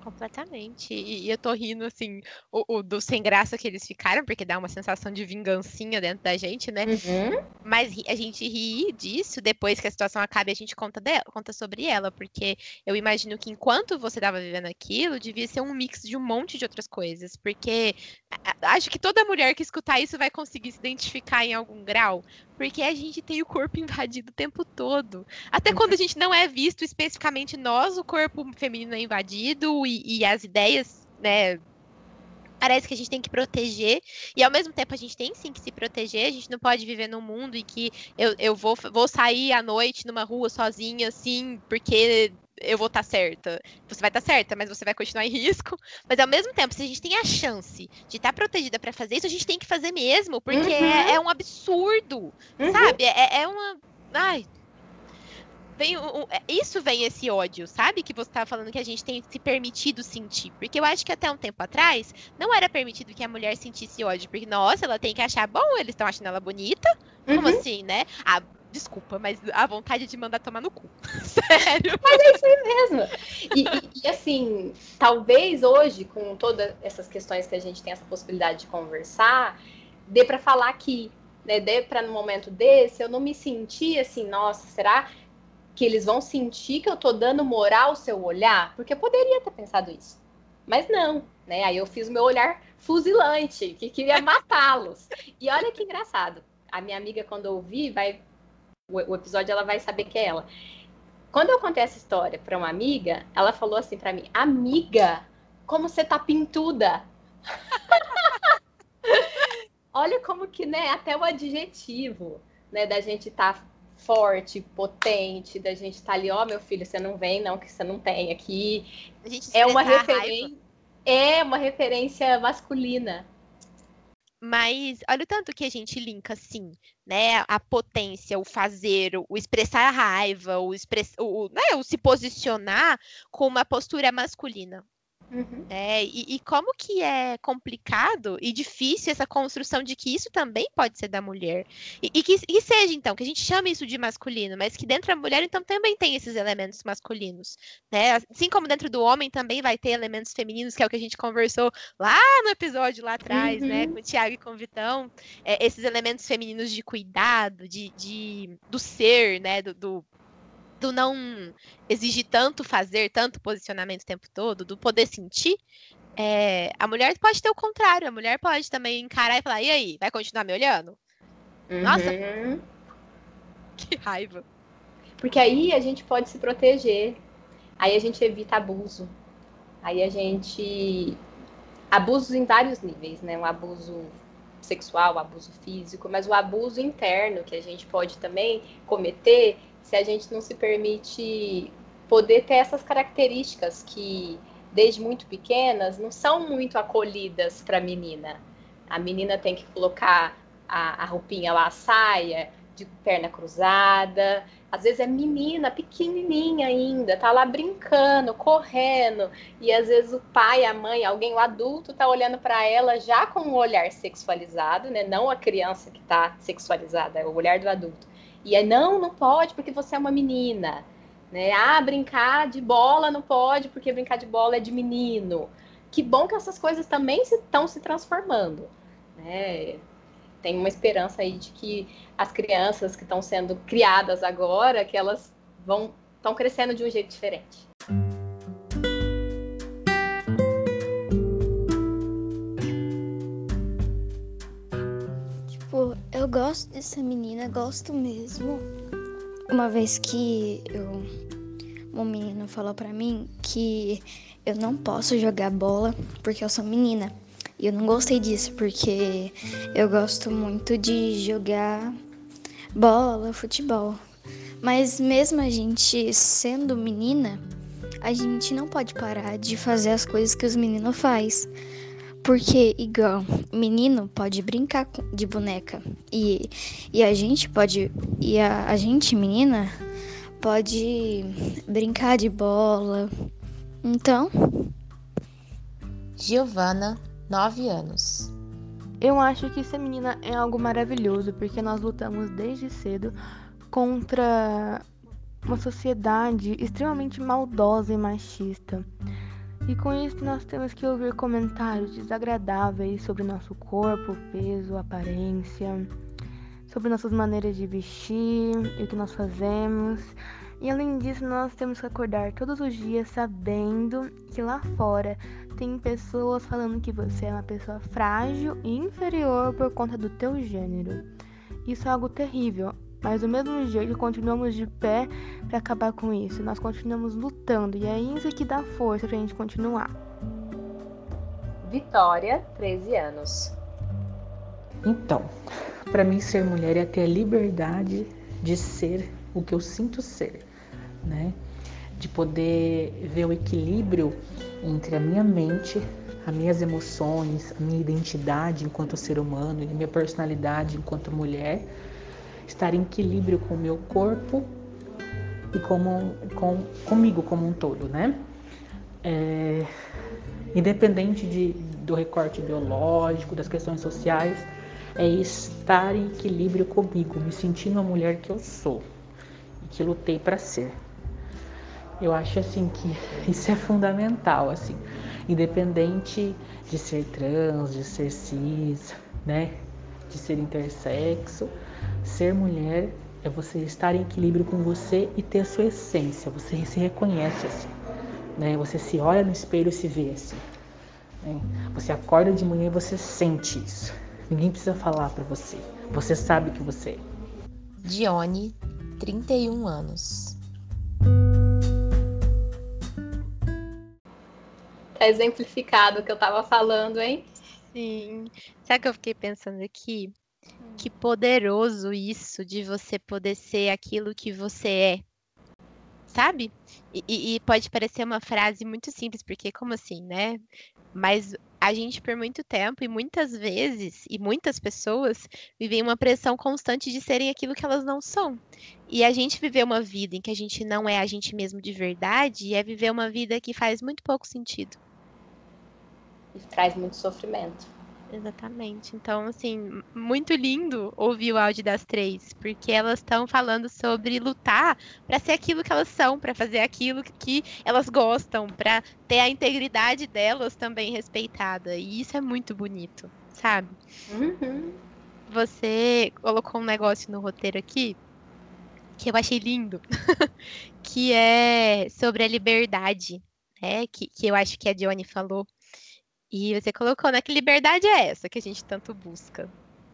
Completamente. E, e, eu tô rindo, assim, o, o, do sem graça que eles ficaram, porque dá uma sensação de vingancinha dentro da gente, né? Uhum. Mas a gente ri disso depois que a situação acabe, a gente conta, dela, conta sobre ela, porque eu imagino que enquanto você tava vivendo aquilo, devia ser um mix de um monte de outras coisas. Porque acho que toda mulher que escutar isso vai conseguir se identificar em algum grau. Porque a gente tem o corpo invadido o tempo todo. Até quando a gente não é visto especificamente nós, o corpo feminino é invadido e, e as ideias, né, parece que a gente tem que proteger, e ao mesmo tempo a gente tem sim que se proteger, a gente não pode viver num mundo em que eu, eu vou, vou sair à noite numa rua sozinha, assim, porque eu vou estar tá certa. Você vai estar tá certa, mas você vai continuar em risco. Mas ao mesmo tempo, se a gente tem a chance de estar tá protegida para fazer isso, a gente tem que fazer mesmo, porque uhum. é, é, um absurdo, uhum. sabe? É, é uma. Ai, vem é, isso vem esse ódio, sabe? Que você estava falando que a gente tem se permitido sentir. Porque eu acho que até um tempo atrás não era permitido que a mulher sentisse ódio. Porque, nossa, ela tem que achar bom, eles estão achando ela bonita. Uhum. Como assim, né? Ah, desculpa, mas a vontade de mandar tomar no cu. Sério. Mas é isso aí mesmo. E, e, e, assim, talvez hoje, com todas essas questões que a gente tem essa possibilidade de conversar, dê para falar aqui. Né, dê para no momento desse eu não me sentir assim, nossa, será que eles vão sentir que eu tô dando moral ao seu olhar? Porque eu poderia ter pensado isso. Mas não, né? Aí eu fiz meu olhar fuzilante, que queria matá-los. E olha que engraçado. A minha amiga, quando ouvir, vai. O, episódio ela vai saber que é ela. Quando eu contei essa história para uma amiga, ela falou assim para mim: Amiga, como você tá pintuda? olha como que, né, até o adjetivo, né, da gente tá forte, potente, da gente tá ali, ó, oh, meu filho, você não vem, não, que você não tem aqui. é uma referência. É uma referência masculina. Mas olha o tanto que a gente linka, assim, né? A potência, o fazer, o expressar a raiva, o, express... o, né? o se posicionar com uma postura masculina. Uhum. É, e, e, como que é complicado e difícil essa construção de que isso também pode ser da mulher. E, e que, seja, então, que a gente chame isso de masculino, mas que dentro da mulher, então, também tem esses elementos masculinos. Né? Assim como dentro do homem também vai ter elementos femininos, que é o que a gente conversou lá no episódio lá atrás, né, uhum. né? Com o Tiago e com o Vitão. É, esses elementos femininos de cuidado, de, de do ser, né? do, do do não exigir tanto fazer, tanto posicionamento o tempo todo, do poder sentir, é, a mulher pode ter o contrário. A mulher pode também encarar e falar: e aí, vai continuar me olhando? Uhum. Nossa! Que raiva. Porque aí a gente pode se proteger. Aí a gente evita abuso. Aí a gente. Abusos em vários níveis, né? Um abuso sexual, abuso físico, mas o abuso interno que a gente pode também cometer se a gente não se permite poder ter essas características que, desde muito pequenas, não são muito acolhidas para a menina. A menina tem que colocar a, a roupinha lá, a saia, de perna cruzada. Às vezes é menina, pequenininha ainda, tá lá brincando, correndo, e às vezes o pai, a mãe, alguém, o adulto tá olhando para ela já com um olhar sexualizado, né? Não a criança que tá sexualizada, é o olhar do adulto. E aí, não, não pode porque você é uma menina. Né? Ah, brincar de bola não pode porque brincar de bola é de menino. Que bom que essas coisas também estão se, se transformando. Né? Tem uma esperança aí de que as crianças que estão sendo criadas agora, que elas vão estão crescendo de um jeito diferente. Gosto dessa menina, gosto mesmo. Uma vez que eu, uma menina falou para mim que eu não posso jogar bola porque eu sou menina. E eu não gostei disso porque eu gosto muito de jogar bola, futebol. Mas mesmo a gente sendo menina, a gente não pode parar de fazer as coisas que os meninos fazem. Porque, igual, menino pode brincar de boneca e, e a gente pode. E a, a gente, menina, pode brincar de bola. Então. Giovana, 9 anos. Eu acho que ser menina é algo maravilhoso porque nós lutamos desde cedo contra uma sociedade extremamente maldosa e machista. E com isso nós temos que ouvir comentários desagradáveis sobre nosso corpo, peso, aparência, sobre nossas maneiras de vestir e o que nós fazemos. E além disso, nós temos que acordar todos os dias sabendo que lá fora tem pessoas falando que você é uma pessoa frágil e inferior por conta do teu gênero. Isso é algo terrível, mas do mesmo jeito, continuamos de pé para acabar com isso. Nós continuamos lutando e é isso que dá força para a gente continuar. Vitória, 13 anos. Então, para mim ser mulher é ter a liberdade de ser o que eu sinto ser, né? De poder ver o equilíbrio entre a minha mente, as minhas emoções, a minha identidade enquanto ser humano e a minha personalidade enquanto mulher, estar em equilíbrio com o meu corpo e como, com, comigo como um todo, né? É, independente de, do recorte biológico, das questões sociais, é estar em equilíbrio comigo, me sentindo a mulher que eu sou e que lutei para ser. Eu acho assim que isso é fundamental, assim, independente de ser trans, de ser cis, né, de ser intersexo, ser mulher é você estar em equilíbrio com você e ter a sua essência. Você se reconhece assim, né? Você se olha no espelho e se vê assim. Né? Você acorda de manhã e você sente isso. Ninguém precisa falar para você. Você sabe que você é. Dione, 31 anos. Tá exemplificado o que eu tava falando, hein? Sim. Sabe o que eu fiquei pensando aqui? Que poderoso isso de você poder ser aquilo que você é. Sabe? E, e, pode parecer uma frase muito simples, porque como assim, né? Mas a gente, por muito tempo, e muitas vezes, e muitas pessoas, vivem uma pressão constante de serem aquilo que elas não são. E a gente viver uma vida em que a gente não é a gente mesmo de verdade é viver uma vida que faz muito pouco sentido. E traz muito sofrimento. Exatamente. Então, assim, muito lindo ouvir o áudio das três, porque elas estão falando sobre lutar para ser aquilo que elas são, para fazer aquilo que elas gostam, para ter a integridade delas também respeitada. E isso é muito bonito, sabe? Uhum. Você colocou um negócio no roteiro aqui que eu achei lindo, que é sobre a liberdade, né? Que, que eu acho que a Dione falou e você colocou, né? Que liberdade é essa que a gente tanto busca?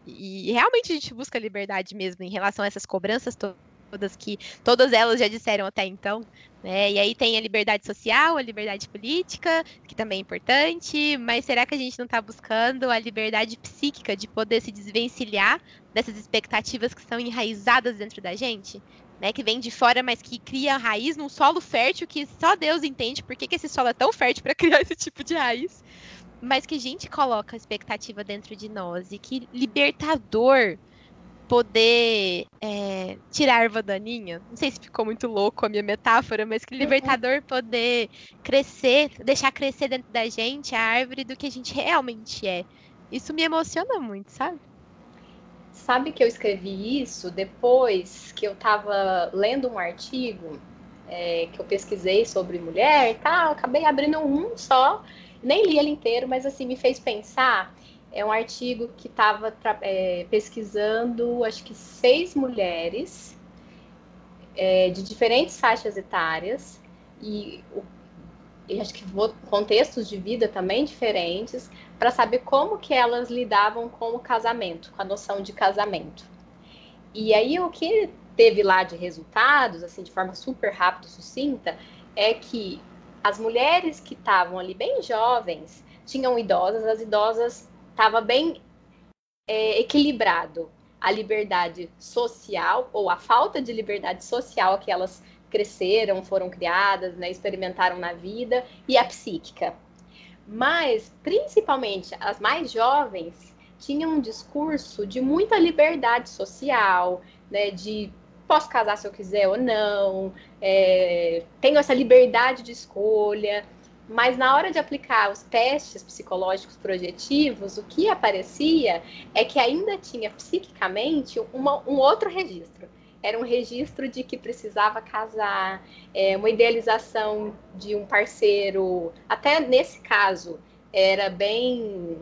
E realmente a gente busca liberdade mesmo em relação a essas cobranças todas que todas elas já disseram até então. Né? E aí tem a liberdade social, a liberdade política, que também é importante, mas será que a gente não está buscando a liberdade psíquica de poder se desvencilhar dessas expectativas que são enraizadas dentro da gente? Né, que vem de fora, mas que cria raiz num solo fértil que só Deus entende por que, que esse solo é tão fértil para criar esse tipo de raiz mas que a gente coloca a expectativa dentro de nós e que libertador poder é, tirar a erva daninha. Não sei se ficou muito louco a minha metáfora, mas que libertador poder crescer, deixar crescer dentro da gente a árvore do que a gente realmente é. Isso me emociona muito, sabe? Sabe que eu escrevi isso depois que eu estava lendo um artigo é, que eu pesquisei sobre mulher e tal, acabei abrindo um só nem li ele inteiro, mas assim, me fez pensar. É um artigo que estava é, pesquisando, acho que seis mulheres é, de diferentes faixas etárias e, e acho que contextos de vida também diferentes, para saber como que elas lidavam com o casamento, com a noção de casamento. E aí o que teve lá de resultados, assim, de forma super rápida, sucinta, é que as mulheres que estavam ali bem jovens tinham idosas, as idosas estava bem é, equilibrado a liberdade social ou a falta de liberdade social que elas cresceram, foram criadas, né, experimentaram na vida e a psíquica. Mas, principalmente, as mais jovens tinham um discurso de muita liberdade social, né, de posso casar se eu quiser ou não, é, tenho essa liberdade de escolha. Mas na hora de aplicar os testes psicológicos projetivos, o que aparecia é que ainda tinha psiquicamente uma, um outro registro. Era um registro de que precisava casar, é, uma idealização de um parceiro. Até nesse caso, era bem.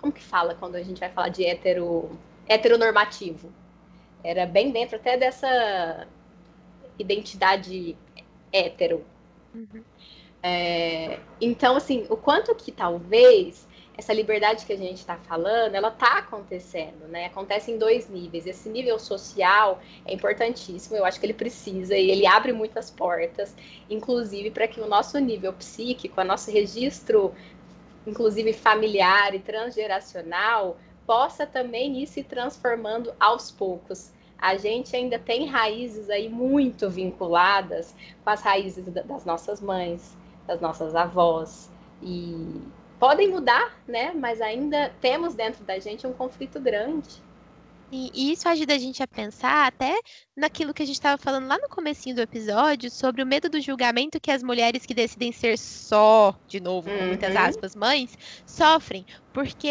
Como que fala quando a gente vai falar de hetero, heteronormativo? Era bem dentro até dessa identidade hétero. Uhum. É, então, assim, o quanto que talvez essa liberdade que a gente está falando, ela está acontecendo, né? Acontece em dois níveis. Esse nível social é importantíssimo, eu acho que ele precisa e ele abre muitas portas, inclusive para que o nosso nível psíquico, o nosso registro inclusive familiar e transgeracional, possa também ir se transformando aos poucos. A gente ainda tem raízes aí muito vinculadas com as raízes das nossas mães, das nossas avós e podem mudar, né? Mas ainda temos dentro da gente um conflito grande. E isso ajuda a gente a pensar até naquilo que a gente estava falando lá no comecinho do episódio sobre o medo do julgamento que as mulheres que decidem ser só, de novo, com muitas Uhum. aspas, mães, sofrem. Porque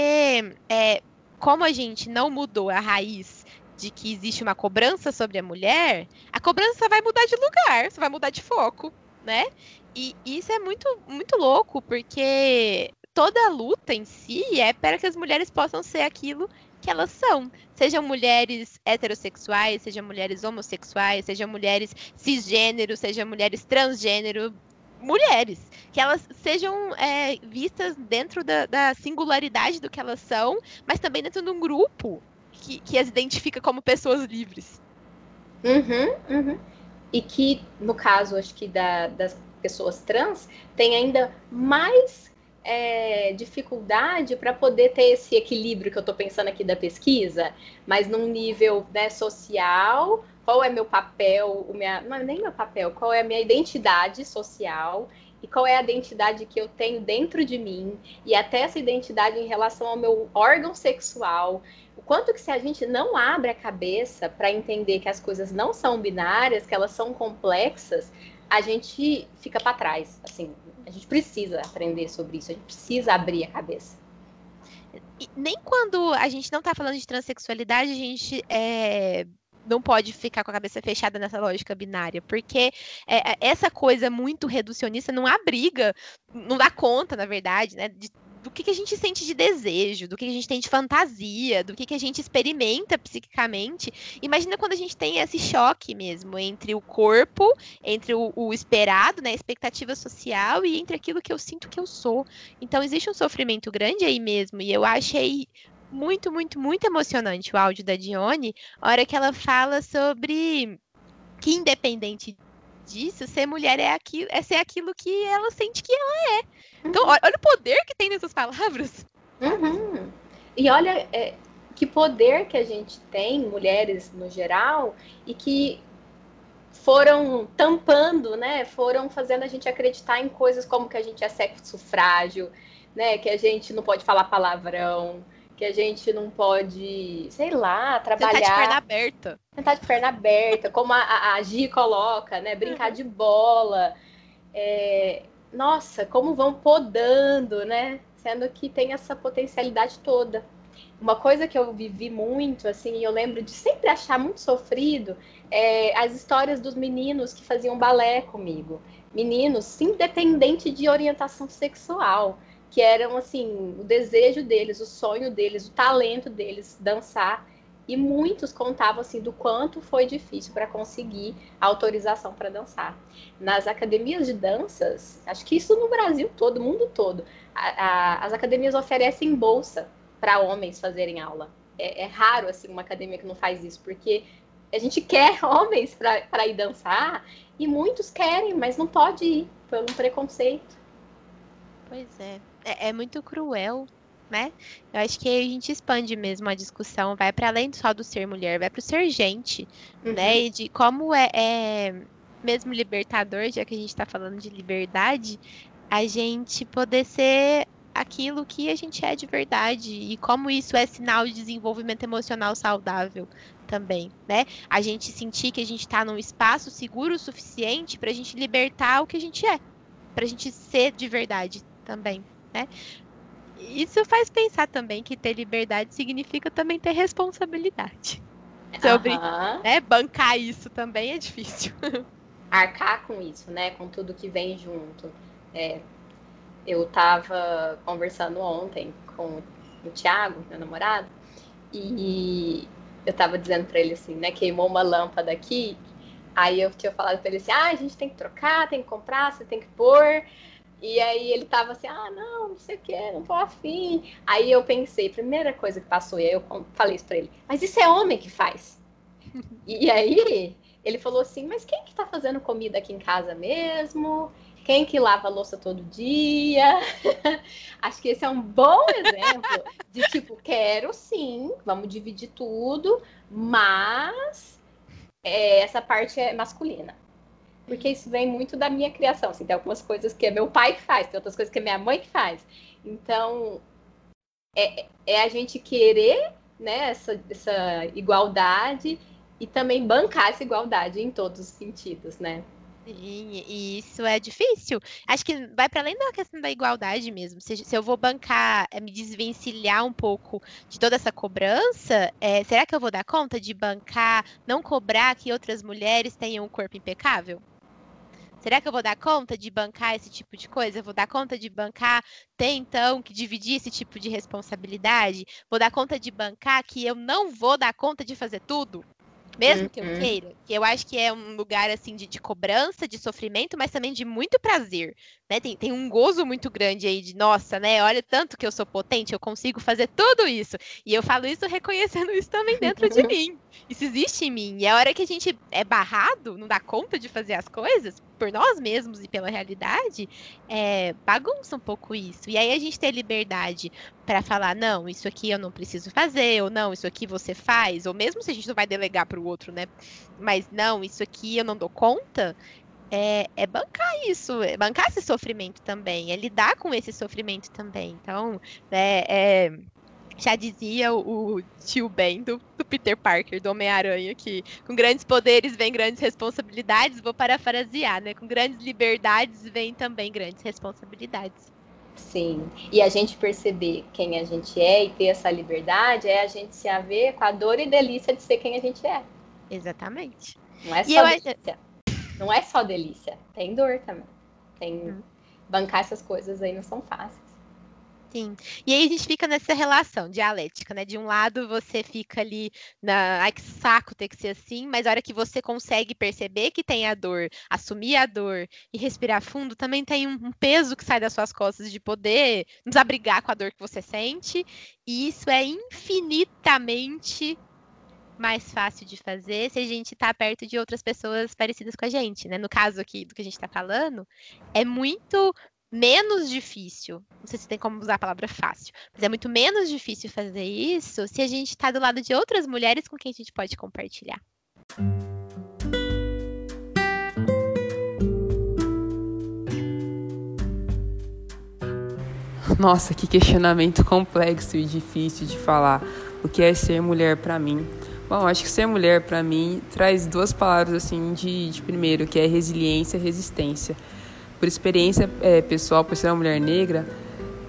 é, como a gente não mudou a raiz de que existe uma cobrança sobre a mulher, a cobrança vai mudar de lugar, você vai mudar de foco, né? E isso é muito, muito louco, porque toda a luta em si é para que as mulheres possam ser aquilo que elas são. Sejam mulheres heterossexuais, sejam mulheres homossexuais, sejam mulheres cisgênero, sejam mulheres transgênero, mulheres. Que elas sejam é, vistas dentro da, da singularidade do que elas são, mas também dentro de um grupo que, que as identifica como pessoas livres. Uhum, uhum. E que, no caso, acho que da- das pessoas trans, tem ainda mais é, dificuldade para poder ter esse equilíbrio que eu estou pensando aqui da pesquisa, mas num nível né, social, qual é meu papel, o minha, não é nem meu papel, qual é a minha identidade social e qual é a identidade que eu tenho dentro de mim, e até essa identidade em relação ao meu órgão sexual, o quanto que se a gente não abre a cabeça para entender que as coisas não são binárias, que elas são complexas, a gente fica para trás. Assim, a gente precisa aprender sobre isso, a gente precisa abrir a cabeça. E nem quando a gente não tá falando de transexualidade, a gente é, não pode ficar com a cabeça fechada nessa lógica binária, porque é, é, essa coisa muito reducionista não abriga, não dá conta, na verdade, né, de- do que, que a gente sente de desejo, do que, que a gente tem de fantasia, do que, que a gente experimenta psiquicamente. Imagina quando a gente tem esse choque mesmo entre o corpo, entre o, o esperado, né, a expectativa social e entre aquilo que eu sinto que eu sou. Então existe um sofrimento grande aí mesmo, e eu achei muito, muito, muito emocionante o áudio da Dione, a hora que ela fala sobre que independente disso, ser mulher é, aquilo, é ser aquilo que ela sente que ela é. Então, olha, olha o poder que tem nessas palavras. Uhum. E olha é, que poder que a gente tem, mulheres no geral, e que foram tampando, né? Foram fazendo a gente acreditar em coisas como que a gente é sexo frágil, né? Que a gente não pode falar palavrão, que a gente não pode, sei lá, trabalhar. Sentar de perna aberta. Sentar de perna aberta, como a, a, Gi coloca, né? Brincar de bola. É, Nossa, como vão podando, né? Sendo que tem essa potencialidade toda. Uma coisa que eu vivi muito, assim, e eu lembro de sempre achar muito sofrido, é as histórias dos meninos que faziam balé comigo. Meninos, independente de orientação sexual, que eram, assim, o desejo deles, o sonho deles, o talento deles, dançar. E muitos contavam assim do quanto foi difícil para conseguir a autorização para dançar. Nas academias de danças, acho que isso no Brasil todo, mundo todo, a, a, as academias oferecem bolsa para homens fazerem aula. É, é, raro assim uma academia que não faz isso, porque a gente quer homens para ir dançar e muitos querem, mas não pode ir por um preconceito. Pois é, é, é muito cruel né? Eu acho que a gente expande mesmo a discussão, vai para além só do ser mulher, vai para o ser gente, uhum. né? E de como é, é, mesmo libertador, já que a gente está falando de liberdade, a gente poder ser aquilo que a gente é de verdade e como isso é sinal de desenvolvimento emocional saudável também, né? A gente sentir que a gente está num espaço seguro o suficiente para a gente libertar o que a gente é, para a gente ser de verdade também, né? isso faz pensar também que ter liberdade significa também ter responsabilidade. Sobre Aham. né, bancar isso também é difícil. Arcar com isso, né? Com tudo que vem junto. É, eu tava conversando ontem com o Thiago, meu namorado, e eu tava dizendo pra ele assim, né? Queimou uma lâmpada aqui. Aí eu tinha falado pra ele assim: ah, a gente tem que trocar, tem que comprar, você tem que pôr. E aí ele tava assim, ah, não, não sei o que, não tô afim. Aí eu pensei, primeira coisa que passou, e aí eu falei isso pra ele, mas isso é homem que faz. e aí ele falou assim, mas quem que tá fazendo comida aqui em casa mesmo? quem que lava louça todo dia. Acho que esse é um bom exemplo de tipo, quero sim, vamos dividir tudo, mas é, essa parte é masculina. Porque isso vem muito da minha criação. Assim, tem algumas coisas que é meu pai que faz, tem outras coisas que é minha mãe que faz. Então, é, é a gente querer né, essa, essa igualdade e também bancar essa igualdade em todos os sentidos, né? Sim, e isso é difícil. Acho que vai para além da questão da igualdade mesmo. Se, se, eu vou bancar, é, me desvencilhar um pouco de toda essa cobrança, é, será que eu vou dar conta de bancar, não cobrar que outras mulheres tenham um corpo impecável? Será que eu vou dar conta de bancar esse tipo de coisa? Eu vou dar conta de bancar, ter então que dividir esse tipo de responsabilidade? Vou dar conta de bancar que eu não vou dar conta de fazer tudo? Mesmo que eu uhum. queira, que eu acho que é um lugar assim de, de, cobrança, de sofrimento, mas também de muito prazer, né? Tem, tem um gozo muito grande aí de, nossa, né? Olha tanto que eu sou potente, eu consigo fazer tudo isso. E eu falo isso reconhecendo isso também dentro de mim. Isso existe em mim. E a hora que a gente é barrado, não dá conta de fazer as coisas, por nós mesmos e pela realidade, é, bagunça um pouco isso. E aí a gente tem liberdade para falar, não, isso aqui eu não preciso fazer, ou não, isso aqui você faz, ou mesmo se a gente não vai delegar para o outro, né? Mas não, isso aqui eu não dou conta. É, é, bancar isso, é bancar esse sofrimento também, é lidar com esse sofrimento também. Então, é, é já dizia o, tio Ben do, do Peter Parker, do Homem-Aranha, que com grandes poderes vem grandes responsabilidades. Vou parafrasear, né? Com grandes liberdades vem também grandes responsabilidades. Sim, e a gente perceber quem a gente é e ter essa liberdade é a gente se haver com a dor e delícia de ser quem a gente é. Exatamente. Não é só delícia. Não é só delícia, tem dor também. Tem hum. bancar essas coisas aí não são fáceis. Sim. E aí a gente fica nessa relação dialética, né? De um lado você fica ali na. Ai, que saco ter que ser assim, mas a hora que você consegue perceber que tem a dor, assumir a dor e respirar fundo, também tem um, peso que sai das suas costas de poder nos abrigar com a dor que você sente. E isso é infinitamente mais fácil de fazer se a gente está perto de outras pessoas parecidas com a gente, né? No caso aqui do que a gente está falando, é muito menos difícil. Não sei se tem como usar a palavra fácil, mas é muito menos difícil fazer isso se a gente está do lado de outras mulheres com quem a gente pode compartilhar. Nossa, que questionamento complexo e difícil de falar. O que é ser mulher para mim? Bom, acho que ser mulher para mim traz duas palavras assim de, de primeiro, que é resiliência e resistência por experiência é, pessoal, por ser uma mulher negra,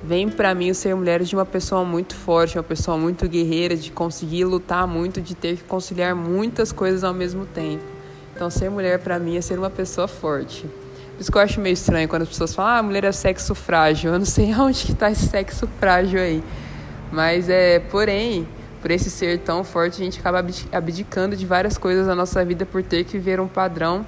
vem para mim o ser mulher de uma pessoa muito forte, uma pessoa muito guerreira, de conseguir lutar muito, de ter que conciliar muitas coisas ao mesmo tempo. Então, ser mulher para mim é ser uma pessoa forte. Por isso que eu acho meio estranho quando as pessoas falam, ah, mulher é sexo frágil. Eu não sei aonde que tá esse sexo frágil aí. Mas é, porém, por esse ser tão forte, a gente acaba abdicando de várias coisas da nossa vida por ter que viver um padrão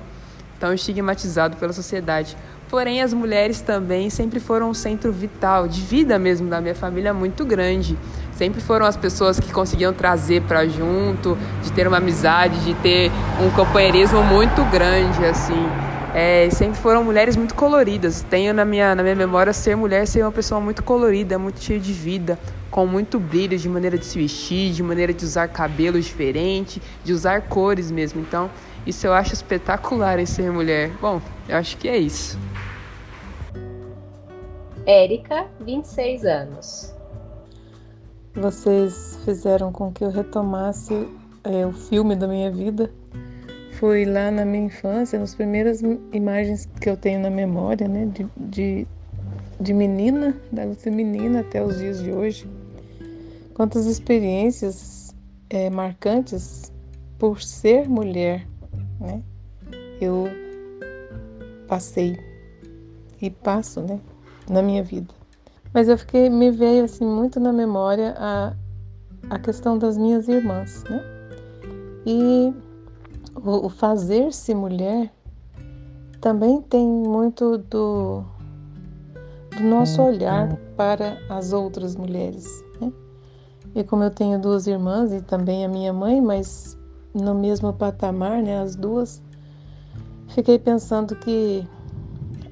tão estigmatizado pela sociedade. Porém, as mulheres também sempre foram um centro vital, de vida mesmo da minha família muito grande. Sempre foram as pessoas que conseguiam trazer para junto, de ter uma amizade, de ter um companheirismo muito grande, assim. É, sempre foram mulheres muito coloridas. Tenho na minha, na minha memória ser mulher ser uma pessoa muito colorida, muito cheia de vida, com muito brilho de maneira de se vestir, de maneira de usar cabelos diferentes, de usar cores mesmo. Então, isso eu acho espetacular em ser mulher. Bom, eu acho que é isso. Érica, 26 anos. Vocês fizeram com que eu retomasse é, o filme da minha vida. Foi lá na minha infância, nas primeiras imagens que eu tenho na memória, né, de, de, de menina, da ser menina até os dias de hoje. Quantas experiências é, marcantes por ser mulher, né? Eu passei e passo, né? Na minha vida. Mas eu fiquei, me veio assim muito na memória a, a questão das minhas irmãs, né? E o, o fazer-se mulher também tem muito do, do nosso olhar para as outras mulheres. Né? E como eu tenho duas irmãs e também a minha mãe, mas no mesmo patamar, né, as duas, fiquei pensando que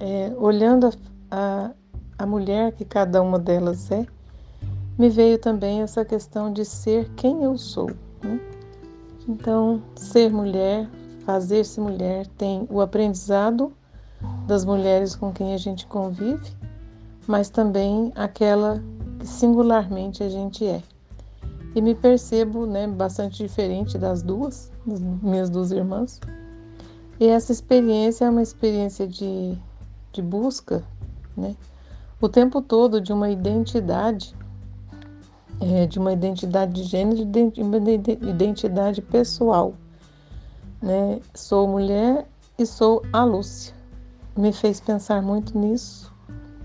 é, olhando a, a, a mulher que cada uma delas é, me veio também essa questão de ser quem eu sou. Né? Então, ser mulher, fazer-se mulher, tem o aprendizado das mulheres com quem a gente convive, mas também aquela que singularmente a gente é. E me percebo né, bastante diferente das duas, das minhas duas irmãs. E essa experiência é uma experiência de, de busca, né? O tempo todo de uma identidade, é, de uma identidade de gênero, de uma identidade pessoal. Né? Sou mulher e sou a Lúcia. Me fez pensar muito nisso,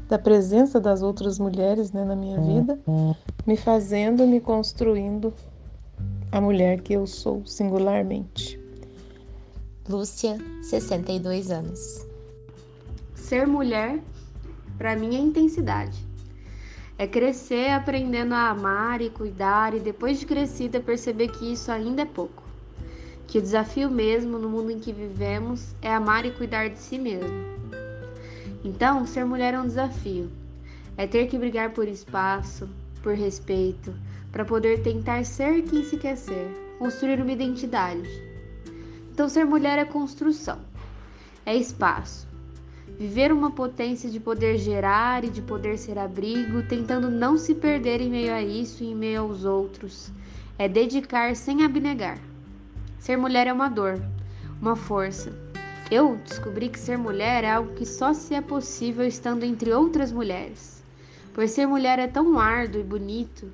da presença das outras mulheres né, na minha vida, me fazendo, me construindo a mulher que eu sou singularmente. Lúcia, 62 anos. Ser mulher, para mim, é intensidade. É crescer aprendendo a amar e cuidar, e depois de crescida, perceber que isso ainda é pouco. Que o desafio mesmo no mundo em que vivemos é amar e cuidar de si mesmo. Então, ser mulher é um desafio. É ter que brigar por espaço, por respeito, para poder tentar ser quem se quer ser, construir uma identidade. Então, ser mulher é construção, é espaço. Viver uma potência de poder gerar e de poder ser abrigo, tentando não se perder em meio a isso e em meio aos outros. É dedicar sem abnegar. Ser mulher é uma dor, uma força, eu descobri que ser mulher é algo que só se é possível estando entre outras mulheres. Pois ser mulher é tão árduo e bonito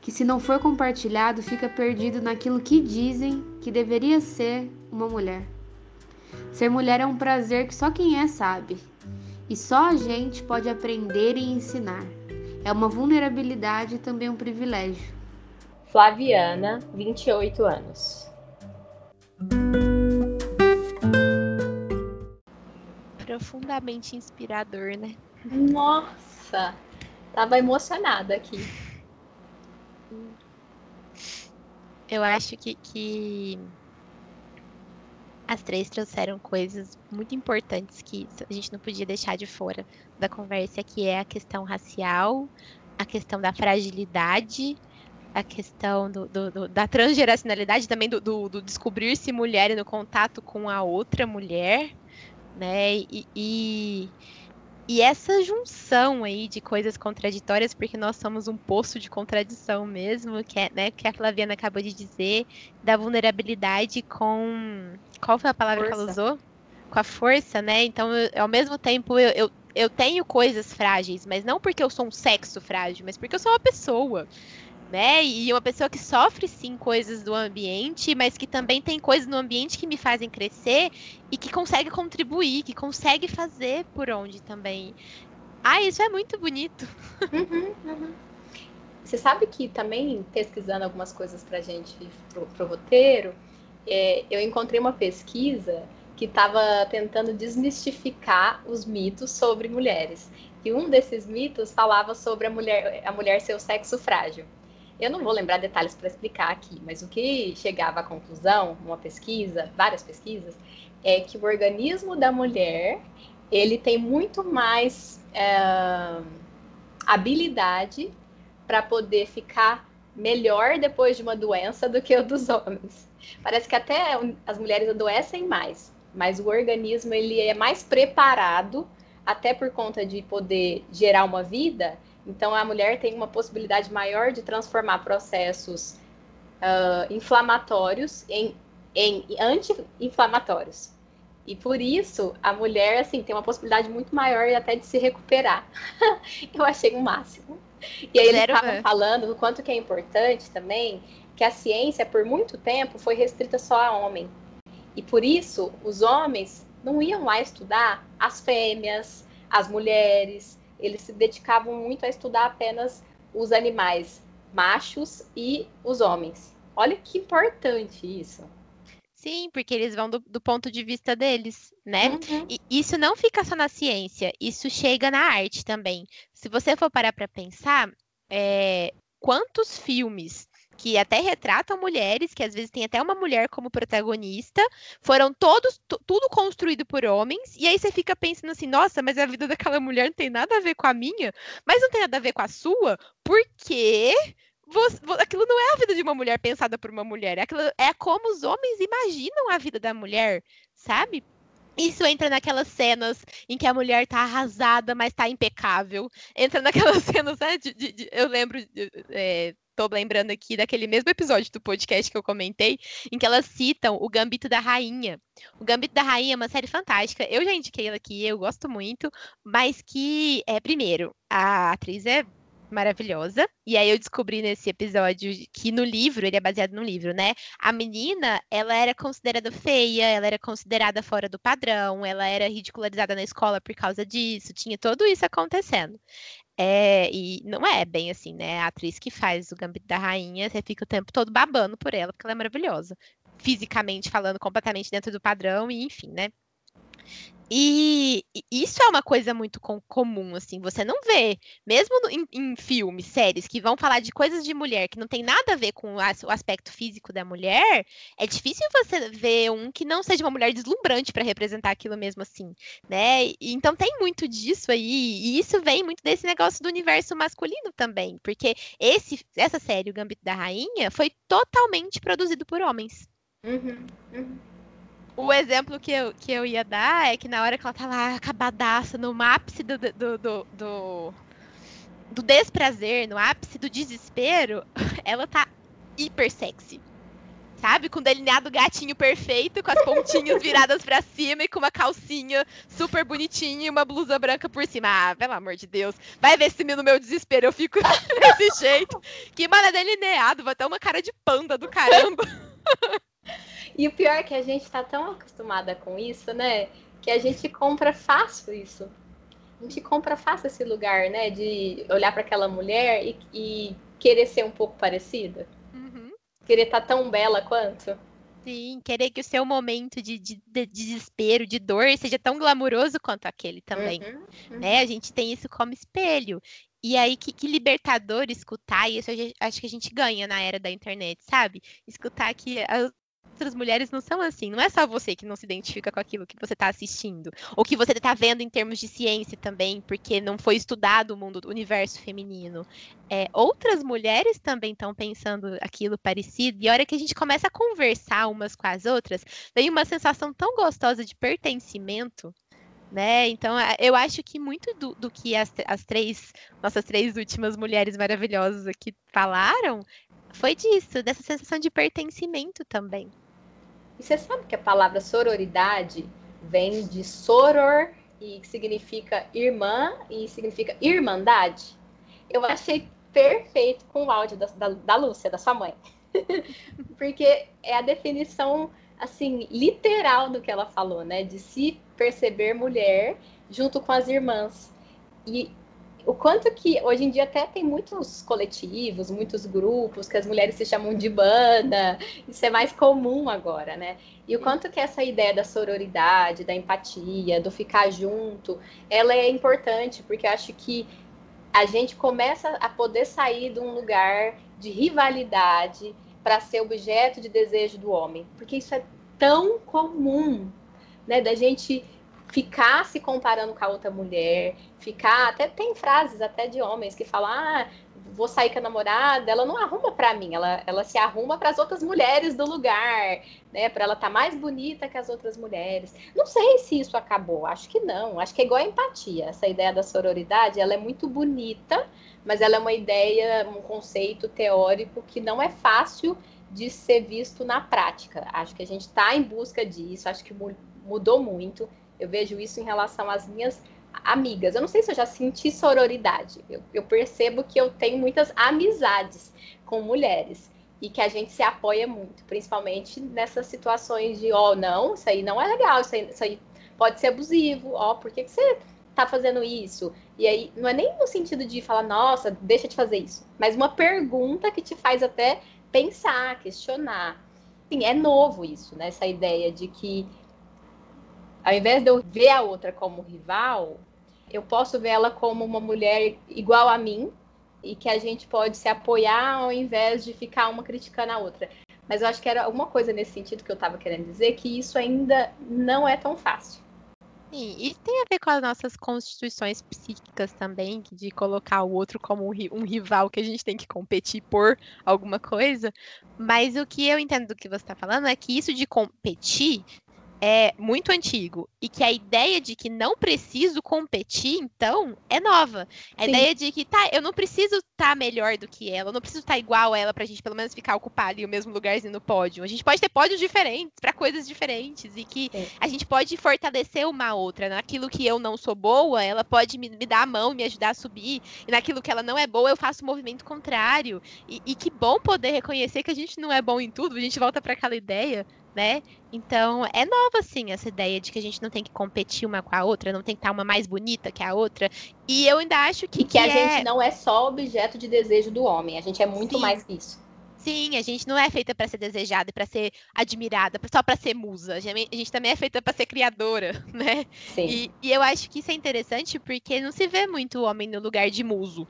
que, se não for compartilhado, fica perdido naquilo que dizem que deveria ser uma mulher. Ser mulher é um prazer que só quem é sabe, e só a gente pode aprender e ensinar. É uma vulnerabilidade e também um privilégio. Flaviana, 28 anos. profundamente inspirador, né? Nossa, tava emocionada aqui. Eu acho que, que as três trouxeram coisas muito importantes que a gente não podia deixar de fora da conversa, que é a questão racial, a questão da fragilidade, a questão do, do, do da transgeracionalidade, também do, descobrir-se mulher no contato com a outra mulher, né? E, e, e, essa junção aí de coisas contraditórias, porque nós somos um poço de contradição mesmo, que é, né, que a Flaviana acabou de dizer, da vulnerabilidade com. Qual foi a palavra força. que ela usou? Com a força, né? Então, eu, ao mesmo tempo, eu, eu, eu tenho coisas frágeis, mas não porque eu sou um sexo frágil, mas porque eu sou uma pessoa né? E uma pessoa que sofre sim coisas do ambiente, mas que também tem coisas no ambiente que me fazem crescer e que consegue contribuir, que consegue fazer por onde também. Ah, isso é muito bonito. Uhum, uhum. Você sabe que também pesquisando algumas coisas para gente pro, pro roteiro, é, eu encontrei uma pesquisa que estava tentando desmistificar os mitos sobre mulheres. E um desses mitos falava sobre a mulher, a mulher ser o sexo frágil. Eu não vou lembrar detalhes para explicar aqui, mas o que chegava à conclusão, uma pesquisa, várias pesquisas, é que o organismo da mulher ele tem muito mais é, habilidade para poder ficar melhor depois de uma doença do que o dos homens. Parece que até as mulheres adoecem mais, mas o organismo ele é mais preparado, até por conta de poder gerar uma vida, então, a mulher tem uma possibilidade maior de transformar processos uh, inflamatórios em, em anti-inflamatórios. E por isso, a mulher, assim, tem uma possibilidade muito maior até de se recuperar. Eu achei o um máximo. E aí eles estavam falando do quanto que é importante também que a ciência, por muito tempo, foi restrita só a homem. E por isso, os homens não iam lá estudar as fêmeas, as mulheres, eles se dedicavam muito a estudar apenas os animais machos e os homens. Olha que importante isso. Sim, porque eles vão do, do ponto de vista deles, né? Uhum. E isso não fica só na ciência, isso chega na arte também. Se você for parar para pensar, é, quantos filmes que até retratam mulheres, que às vezes tem até uma mulher como protagonista, foram todos, tudo construído por homens, e aí você fica pensando assim, nossa, mas a vida daquela mulher não tem nada a ver com a minha, mas não tem nada a ver com a sua, porque aquilo não é a vida de uma mulher pensada por uma mulher, aquilo é como os homens imaginam a vida da mulher, sabe? Isso entra naquelas cenas em que a mulher tá arrasada, mas tá impecável. Entra naquelas cenas, né? De, de, de, eu lembro, é, tô lembrando aqui daquele mesmo episódio do podcast que eu comentei, em que elas citam o Gambito da Rainha. O Gambito da Rainha é uma série fantástica. Eu já indiquei ela aqui, eu gosto muito, mas que, é, primeiro, a atriz é maravilhosa. E aí eu descobri nesse episódio que no livro, ele é baseado no livro, né? A menina, ela era considerada feia, ela era considerada fora do padrão, ela era ridicularizada na escola por causa disso, tinha tudo isso acontecendo. É, e não é bem assim, né? A atriz que faz o Gambito da Rainha, você fica o tempo todo babando por ela, porque ela é maravilhosa. Fisicamente falando, completamente dentro do padrão, e enfim, né? E isso é uma coisa muito com, comum, assim, você não vê, mesmo em, em, filmes, séries que vão falar de coisas de mulher que não tem nada a ver com o aspecto físico da mulher, é difícil você ver um que não seja uma mulher deslumbrante para representar aquilo mesmo assim, né? E, então tem muito disso aí, e isso vem muito desse negócio do universo masculino também, porque esse, essa série, O Gambito da Rainha, foi totalmente produzido por homens. Uhum, uhum. O exemplo que eu, que eu ia dar é que na hora que ela tá lá acabadaça, no ápice do, do, do, do, do desprazer, no ápice do desespero, ela tá hiper sexy. Sabe? Com delineado gatinho perfeito, com as pontinhas viradas para cima e com uma calcinha super bonitinha e uma blusa branca por cima. Ah, pelo amor de Deus. Vai ver se no meu desespero eu fico desse jeito. Que mano, é delineado, vai ter uma cara de panda do caramba. E o pior é que a gente tá tão acostumada com isso, né? Que a gente compra fácil isso. A gente compra fácil esse lugar, né? De olhar para aquela mulher e, e, querer ser um pouco parecida. Uhum. Querer estar tá tão bela quanto. Sim, querer que o seu momento de, de, de, desespero, de dor, seja tão glamuroso quanto aquele também. Uhum, uhum. Né? A gente tem isso como espelho. E aí, que, que libertador escutar, e isso acho que a gente ganha na era da internet, sabe? Escutar que outras mulheres não são assim. Não é só você que não se identifica com aquilo que você está assistindo. Ou que você está vendo em termos de ciência também, porque não foi estudado o mundo do universo feminino. É, outras mulheres também estão pensando aquilo parecido. E a hora que a gente começa a conversar umas com as outras, vem uma sensação tão gostosa de pertencimento. Né? Então, eu acho que muito do, do que as, as três, nossas três últimas mulheres maravilhosas aqui falaram foi disso, dessa sensação de pertencimento também. E você sabe que a palavra sororidade vem de soror, e significa irmã, e significa irmandade? Eu achei perfeito com o áudio da, da, da Lúcia, da sua mãe. Porque é a definição, assim, literal do que ela falou, né? De se perceber mulher junto com as irmãs. E o quanto que hoje em dia até tem muitos coletivos, muitos grupos que as mulheres se chamam de banda, isso é mais comum agora, né? E o quanto que essa ideia da sororidade, da empatia, do ficar junto, ela é importante, porque eu acho que a gente começa a poder sair de um lugar de rivalidade para ser objeto de desejo do homem, porque isso é tão comum, né, da gente ficar se comparando com a outra mulher, ficar. Até tem frases até de homens que falam: ah, vou sair com a namorada, ela não arruma para mim, ela, ela se arruma para as outras mulheres do lugar, né? Para ela estar tá mais bonita que as outras mulheres. Não sei se isso acabou, acho que não. Acho que é igual a empatia. Essa ideia da sororidade, ela é muito bonita, mas ela é uma ideia, um conceito teórico que não é fácil de ser visto na prática. Acho que a gente está em busca disso, acho que mudou muito. Eu vejo isso em relação às minhas amigas. Eu não sei se eu já senti sororidade. Eu, eu percebo que eu tenho muitas amizades com mulheres e que a gente se apoia muito, principalmente nessas situações de, ó, oh, não, isso aí não é legal, isso aí, isso aí pode ser abusivo, ó, oh, por que, que você tá fazendo isso? E aí, não é nem no sentido de falar, nossa, deixa de fazer isso, mas uma pergunta que te faz até pensar, questionar. Sim, é novo isso, né? Essa ideia de que ao invés de eu ver a outra como rival, eu posso ver ela como uma mulher igual a mim e que a gente pode se apoiar ao invés de ficar uma criticando a outra. Mas eu acho que era alguma coisa nesse sentido que eu estava querendo dizer, que isso ainda não é tão fácil. Sim, e tem a ver com as nossas constituições psíquicas também, de colocar o outro como um rival que a gente tem que competir por alguma coisa. Mas o que eu entendo do que você está falando é que isso de competir é muito antigo e que a ideia de que não preciso competir, então, é nova. A Sim. ideia de que, tá, eu não preciso estar tá melhor do que ela, eu não preciso estar tá igual a ela pra gente pelo menos ficar ocupado ali o mesmo lugarzinho no pódio. A gente pode ter pódios diferentes para coisas diferentes e que a gente pode fortalecer uma outra. Naquilo que eu não sou boa, ela pode me, me, dar a mão, me ajudar a subir. E naquilo que ela não é boa, eu faço o movimento contrário. E, e que bom poder reconhecer que a gente não é bom em tudo, a gente volta para aquela ideia né? Então, é nova, assim, essa ideia de que a gente não tem que competir uma com a outra, não tem que estar uma mais bonita que a outra. E eu ainda acho que. E que, que a é... gente não é só objeto de desejo do homem, a gente é muito Sim. mais que isso. Sim, a gente não é feita para ser desejada e para ser admirada, só para ser musa. A gente também é feita para ser criadora, né? Sim. E, e, eu acho que isso é interessante porque não se vê muito o homem no lugar de muso.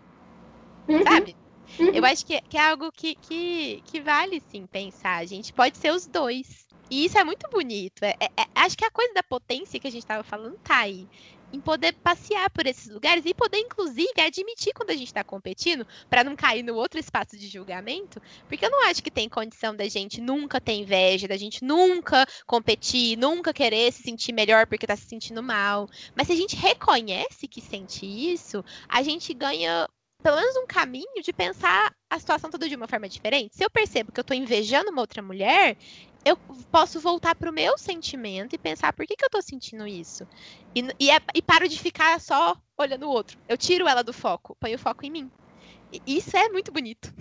Uhum. Sabe? Uhum. Eu acho que, que é algo que, que, que vale sim pensar. A gente pode ser os dois. E isso é muito bonito. É, é, é, acho que a coisa da potência que a gente estava falando tá aí. Em poder passear por esses lugares e poder, inclusive, admitir quando a gente está competindo, para não cair no outro espaço de julgamento. Porque eu não acho que tem condição da gente nunca ter inveja, da gente nunca competir, nunca querer se sentir melhor porque está se sentindo mal. Mas se a gente reconhece que sente isso, a gente ganha pelo menos um caminho de pensar a situação toda de uma forma diferente. Se eu percebo que eu estou invejando uma outra mulher, eu posso voltar para o meu sentimento e pensar por que, que eu estou sentindo isso. E, e, é, e, paro de ficar só olhando o outro. Eu tiro ela do foco, ponho o foco em mim. E isso é muito bonito.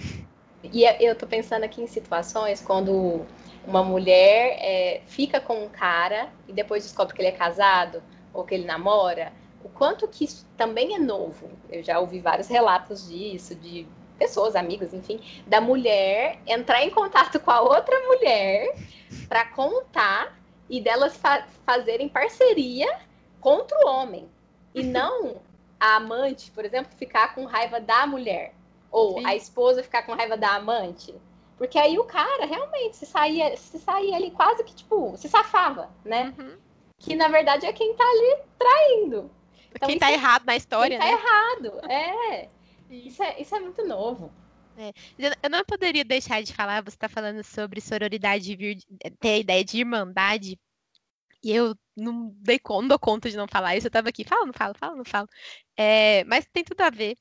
E é, eu estou pensando aqui em situações quando uma mulher é, fica com um cara e depois descobre que ele é casado ou que ele namora. O quanto que isso também é novo. Eu já ouvi vários relatos disso, de pessoas, amigas, enfim, da mulher entrar em contato com a outra mulher para contar e delas fa fazerem parceria contra o homem. E não a amante, por exemplo, ficar com raiva da mulher. Ou Sim. a esposa ficar com raiva da amante. Porque aí o cara realmente se saía, se saía ali quase que, tipo, se safava, né? Uhum. Que na verdade é quem tá ali traindo. Então, quem tá é, errado na história, quem tá né? Tá errado, é. Isso é, isso é muito novo. É. Eu não poderia deixar de falar, você está falando sobre sororidade, ter a ideia de irmandade, e eu não, dei, não dou conta de não falar isso, eu estava aqui, fala, não falo, fala, não falo. É, mas tem tudo a ver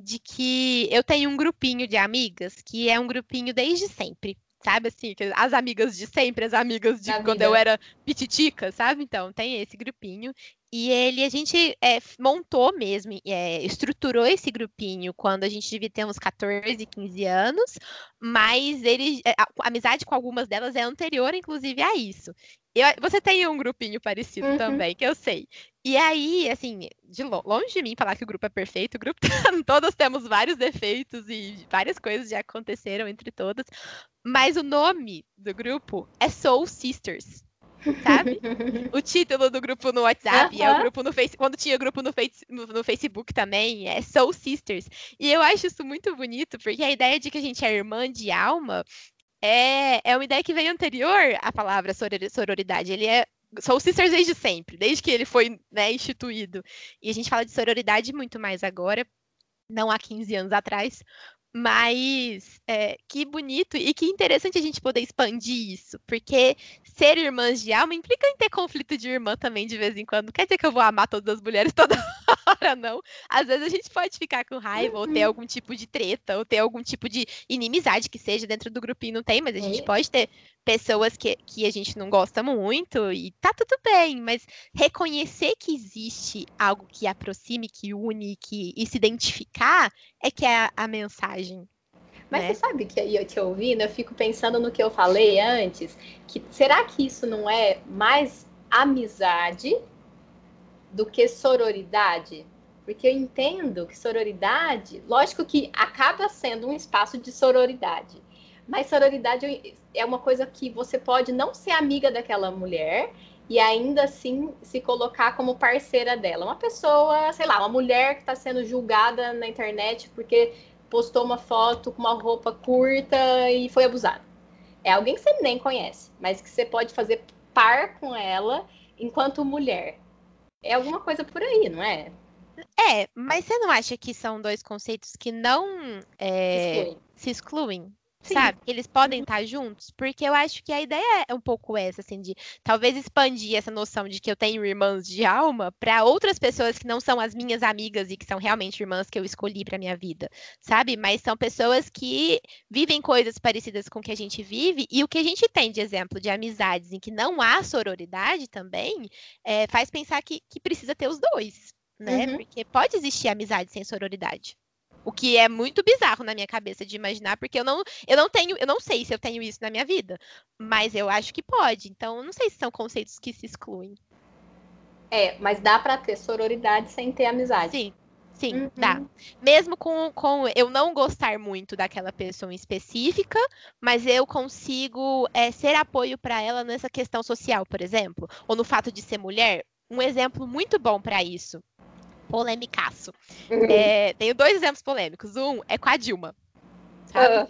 de que eu tenho um grupinho de amigas que é um grupinho desde sempre. Sabe assim, as amigas de sempre, as amigas de quando eu era pititica, sabe? Então, tem esse grupinho. E ele, a gente é, montou mesmo, é, estruturou esse grupinho quando a gente devia ter uns 14, 15 anos, mas ele, a, a amizade com algumas delas é anterior, inclusive, a isso. Eu, você tem um grupinho parecido uhum. também, que eu sei. E aí, assim, de longe de mim falar que o grupo é perfeito, o grupo tá, todos temos vários defeitos e várias coisas já aconteceram entre todas, mas o nome do grupo é Soul Sisters sabe? o título do grupo no WhatsApp, uh -huh. é o grupo no Facebook, quando tinha grupo no, face, no, no, Facebook também, é Soul Sisters. E eu acho isso muito bonito, porque a ideia de que a gente é irmã de alma é, é uma ideia que vem anterior à palavra sororidade. Ele é Soul Sisters desde sempre, desde que ele foi né, instituído. E a gente fala de sororidade muito mais agora, não há 15 anos atrás, mas é, que bonito e que interessante a gente poder expandir isso, porque ser irmãs de alma implica em ter conflito de irmã também de vez em quando. Quer dizer que eu vou amar todas as mulheres toda hora, não. Às vezes a gente pode ficar com raiva, uhum. ou ter uhum. algum tipo de treta, ou ter algum tipo de inimizade que seja dentro do grupinho, não tem, mas a gente é. pode ter pessoas que, que a gente não gosta muito e tá tudo bem, mas reconhecer que existe algo que aproxime, que une, que e se identificar é que é a, a mensagem. Mas né? você sabe que eu te ouvindo, eu fico pensando no que eu falei antes, que será que isso não é mais amizade do que sororidade? Porque eu entendo que sororidade, lógico que acaba sendo um espaço de sororidade, mas sororidade é uma coisa que você pode não ser amiga daquela mulher e ainda assim se colocar como parceira dela. Uma pessoa, sei lá, uma mulher que está sendo julgada na internet porque postou uma foto com uma roupa curta e foi abusada. É alguém que você nem conhece, mas que você pode fazer par com ela enquanto mulher. É alguma coisa por aí, não é? É, mas você não acha que são dois conceitos que não é, Excluem. se excluem? Sim. Sabe? Eles podem estar juntos, porque eu acho que a ideia é um pouco essa, assim, de talvez expandir essa noção de que eu tenho irmãs de alma para outras pessoas que não são as minhas amigas e que são realmente irmãs que eu escolhi para minha vida, sabe? Mas são pessoas que vivem coisas parecidas com o que a gente vive e o que a gente tem de exemplo de amizades em que não há sororidade também é, faz pensar que, que precisa ter os dois, né? Uhum. Porque pode existir amizade sem sororidade. O que é muito bizarro na minha cabeça de imaginar, porque eu não, eu não tenho, eu não sei se eu tenho isso na minha vida, mas eu acho que pode. Então, não sei se são conceitos que se excluem. É, mas dá pra ter sororidade sem ter amizade. Sim, sim, Uhum. dá. Mesmo com, com eu não gostar muito daquela pessoa específica, mas eu consigo é, ser apoio para ela nessa questão social, por exemplo, ou no fato de ser mulher. Um exemplo muito bom para isso. Polemicaço. Uhum. É, tenho dois exemplos polêmicos. Um é com a Dilma. Sabe? Ah.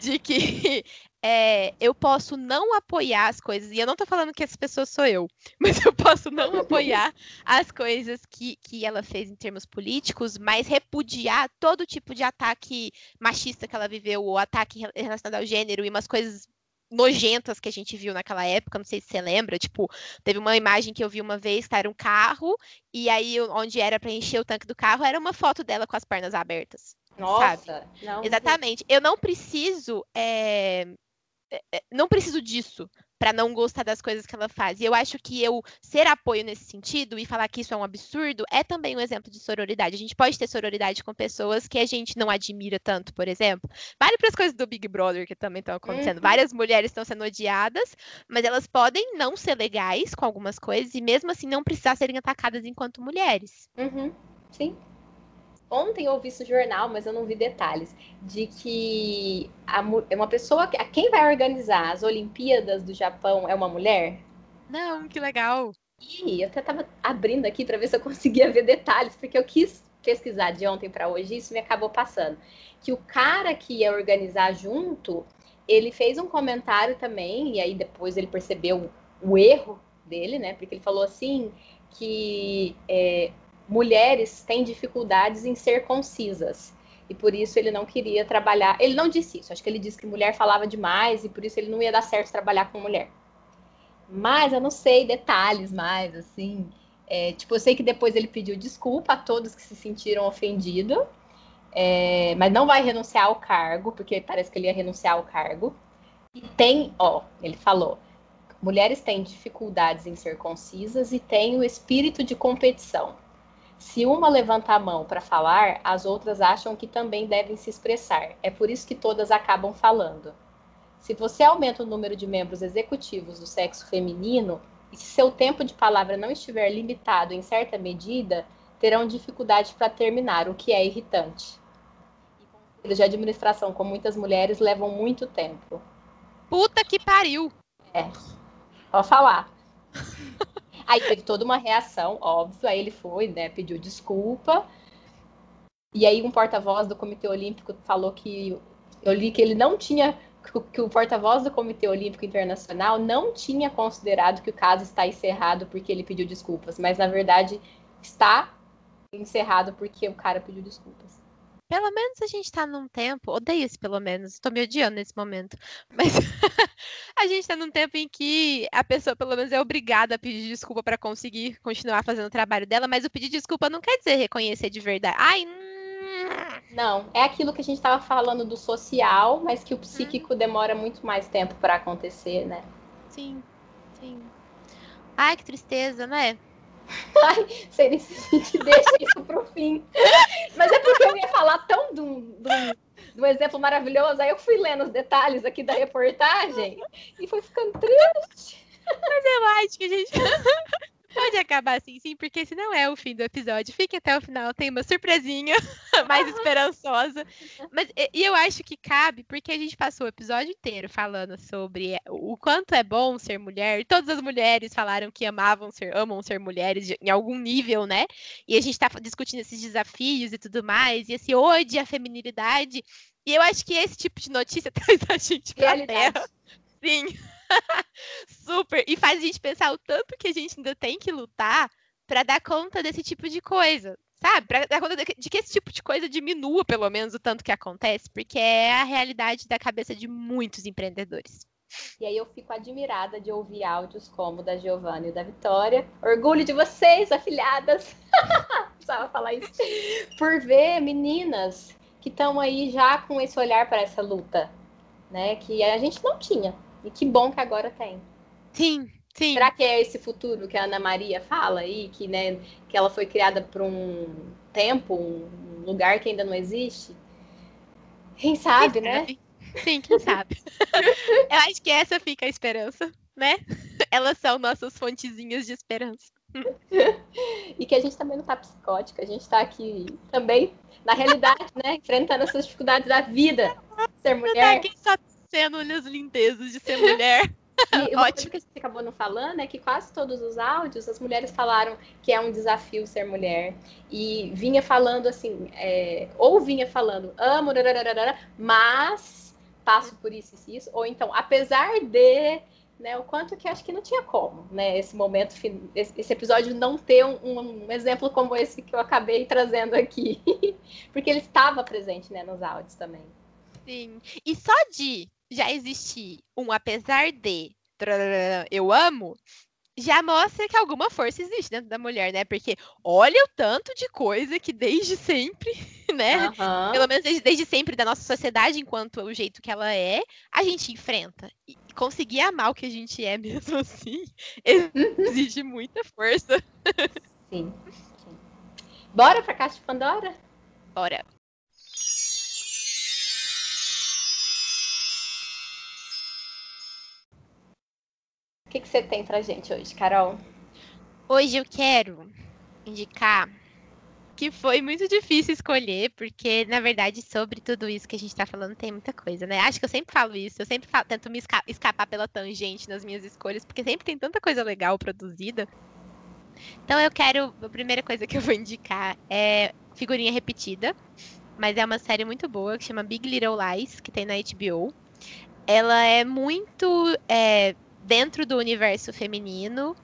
De que é, eu posso não apoiar as coisas, e eu não tô falando que essa pessoa sou eu, mas eu posso não apoiar as coisas que, que ela fez em termos políticos, mas repudiar todo tipo de ataque machista que ela viveu, ou ataque rela- relacionado ao gênero, e umas coisas nojentas que a gente viu naquela época, não sei se você lembra, tipo, teve uma imagem que eu vi uma vez, que era um carro, e aí onde era para encher o tanque do carro, era uma foto dela com as pernas abertas. Nossa, não. Exatamente. Eu não preciso. é, Não preciso disso para não gostar das coisas que ela faz. E eu acho que eu ser apoio nesse sentido e falar que isso é um absurdo é também um exemplo de sororidade. A gente pode ter sororidade com pessoas que a gente não admira tanto, por exemplo. Vale para as coisas do Big Brother que também estão acontecendo. Uhum. Várias mulheres estão sendo odiadas, mas elas podem não ser legais com algumas coisas e mesmo assim não precisar serem atacadas enquanto mulheres. Uhum, sim. Ontem eu ouvi isso no jornal, mas eu não vi detalhes, de que é uma pessoa, que- a quem vai organizar as Olimpíadas do Japão é uma mulher? Não, que legal. E eu até tava abrindo aqui para ver se eu conseguia ver detalhes, porque eu quis pesquisar de ontem para hoje e isso me acabou passando. Que o cara que ia organizar junto, ele fez um comentário também, e aí depois ele percebeu o erro dele, né? Porque ele falou assim que é, mulheres têm dificuldades em ser concisas. E por isso ele não queria trabalhar. Ele não disse isso, acho que ele disse que mulher falava demais e por isso ele não ia dar certo trabalhar com mulher. Mas eu não sei detalhes mais, assim. É, tipo, eu sei que depois ele pediu desculpa a todos que se sentiram ofendidos, é, mas não vai renunciar ao cargo, porque parece que ele ia renunciar ao cargo. E tem, ó, ele falou, mulheres têm dificuldades em ser concisas e têm o espírito de competição. Se uma levanta a mão para falar, as outras acham que também devem se expressar. É por isso que todas acabam falando. Se você aumenta o número de membros executivos do sexo feminino, e se seu tempo de palavra não estiver limitado em certa medida, terão dificuldade para terminar, o que é irritante. E conselhos de administração com muitas mulheres levam muito tempo. Puta que pariu! É, pode falar. Aí teve toda uma reação, óbvio. Aí ele foi, né, pediu desculpa. E aí um porta-voz do Comitê Olímpico falou que eu li que ele não tinha que o porta-voz do Comitê Olímpico Internacional não tinha considerado que o caso está encerrado porque ele pediu desculpas, mas na verdade está encerrado porque o cara pediu desculpas. Pelo menos a gente tá num tempo, odeio esse pelo menos, tô me odiando nesse momento, mas a gente tá num tempo em que a pessoa pelo menos é obrigada a pedir desculpa pra conseguir continuar fazendo o trabalho dela, mas o pedir desculpa não quer dizer reconhecer de verdade. Ai, Não, é aquilo que a gente estava falando do social, mas que o psíquico demora muito mais tempo para acontecer, né? sim, sim. Ai, que tristeza, né? Ai, sei se a gente deixa isso pro fim. Mas é porque eu ia falar tão de um, exemplo maravilhoso, aí eu fui lendo os detalhes aqui da reportagem e foi ficando triste. Mas eu acho que a gente. Pode acabar assim, sim, porque esse não é o fim do episódio. Fique até o final, tem uma surpresinha mais esperançosa. Mas e eu acho que cabe, porque a gente passou o episódio inteiro falando sobre o quanto é bom ser mulher. Todas as mulheres falaram que amavam ser, amam ser mulheres em algum nível, né? E a gente tá discutindo esses desafios e tudo mais, e esse ode à feminilidade. E eu acho que esse tipo de notícia traz a gente pra Realidade. terra. Sim. Super. E faz a gente pensar o tanto que a gente ainda tem que lutar para dar conta desse tipo de coisa. Sabe? Pra dar conta de que, esse tipo de coisa diminua, pelo menos, o tanto que acontece, porque é a realidade da cabeça de muitos empreendedores. E aí eu fico admirada de ouvir áudios como da Giovanna e da Vitória. Orgulho de vocês, afilhadas. Precisava falar isso. Por ver meninas que estão aí já com esse olhar para essa luta, né? Que a gente não tinha. E que bom que agora tem. Sim, sim. Será que é esse futuro que a Ana Maria fala aí, que, né, que ela foi criada por um tempo, um lugar que ainda não existe? Quem sabe, Quem né? sabe? Sim, quem sabe. Eu acho que essa fica a esperança, né? Elas são nossas fontezinhas de esperança. E que a gente também não tá psicótica, a gente tá aqui também, na realidade, né? Enfrentando essas dificuldades da vida. Ser tá mulher. aqui só sendo as lindezas de ser mulher. E uma coisa que gente acabou não falando é que quase todos os áudios as mulheres falaram que é um desafio ser mulher. E vinha falando assim, é, ou vinha falando, amo, mas passo por isso e isso, ou então, apesar de, né, o quanto que acho que não tinha como, né, esse momento, esse episódio não ter um, um exemplo como esse que eu acabei trazendo aqui. Porque ele estava presente, né, nos áudios também. Sim. E só de já existir um apesar de eu amo, já mostra que alguma força existe dentro da mulher, né? Porque olha o tanto de coisa que desde sempre, né? Aham. Pelo menos desde, desde sempre da nossa sociedade, enquanto o jeito que ela é, a gente enfrenta. E conseguir amar o que a gente é mesmo assim exige muita força. Sim. sim. Bora pra Caixa de Pandora? Bora. Que, que você tem pra gente hoje, Carol? Hoje eu quero indicar que foi muito difícil escolher, porque, na verdade, sobre tudo isso que a gente tá falando, tem muita coisa, né? Acho que eu sempre falo isso, eu sempre falo- tento me esca- escapar pela tangente nas minhas escolhas, porque sempre tem tanta coisa legal produzida. Então eu quero, a primeira coisa que eu vou indicar é figurinha repetida, mas é uma série muito boa que chama Big Little Lies, que tem na HBO. Ela é muito é, dentro do universo feminino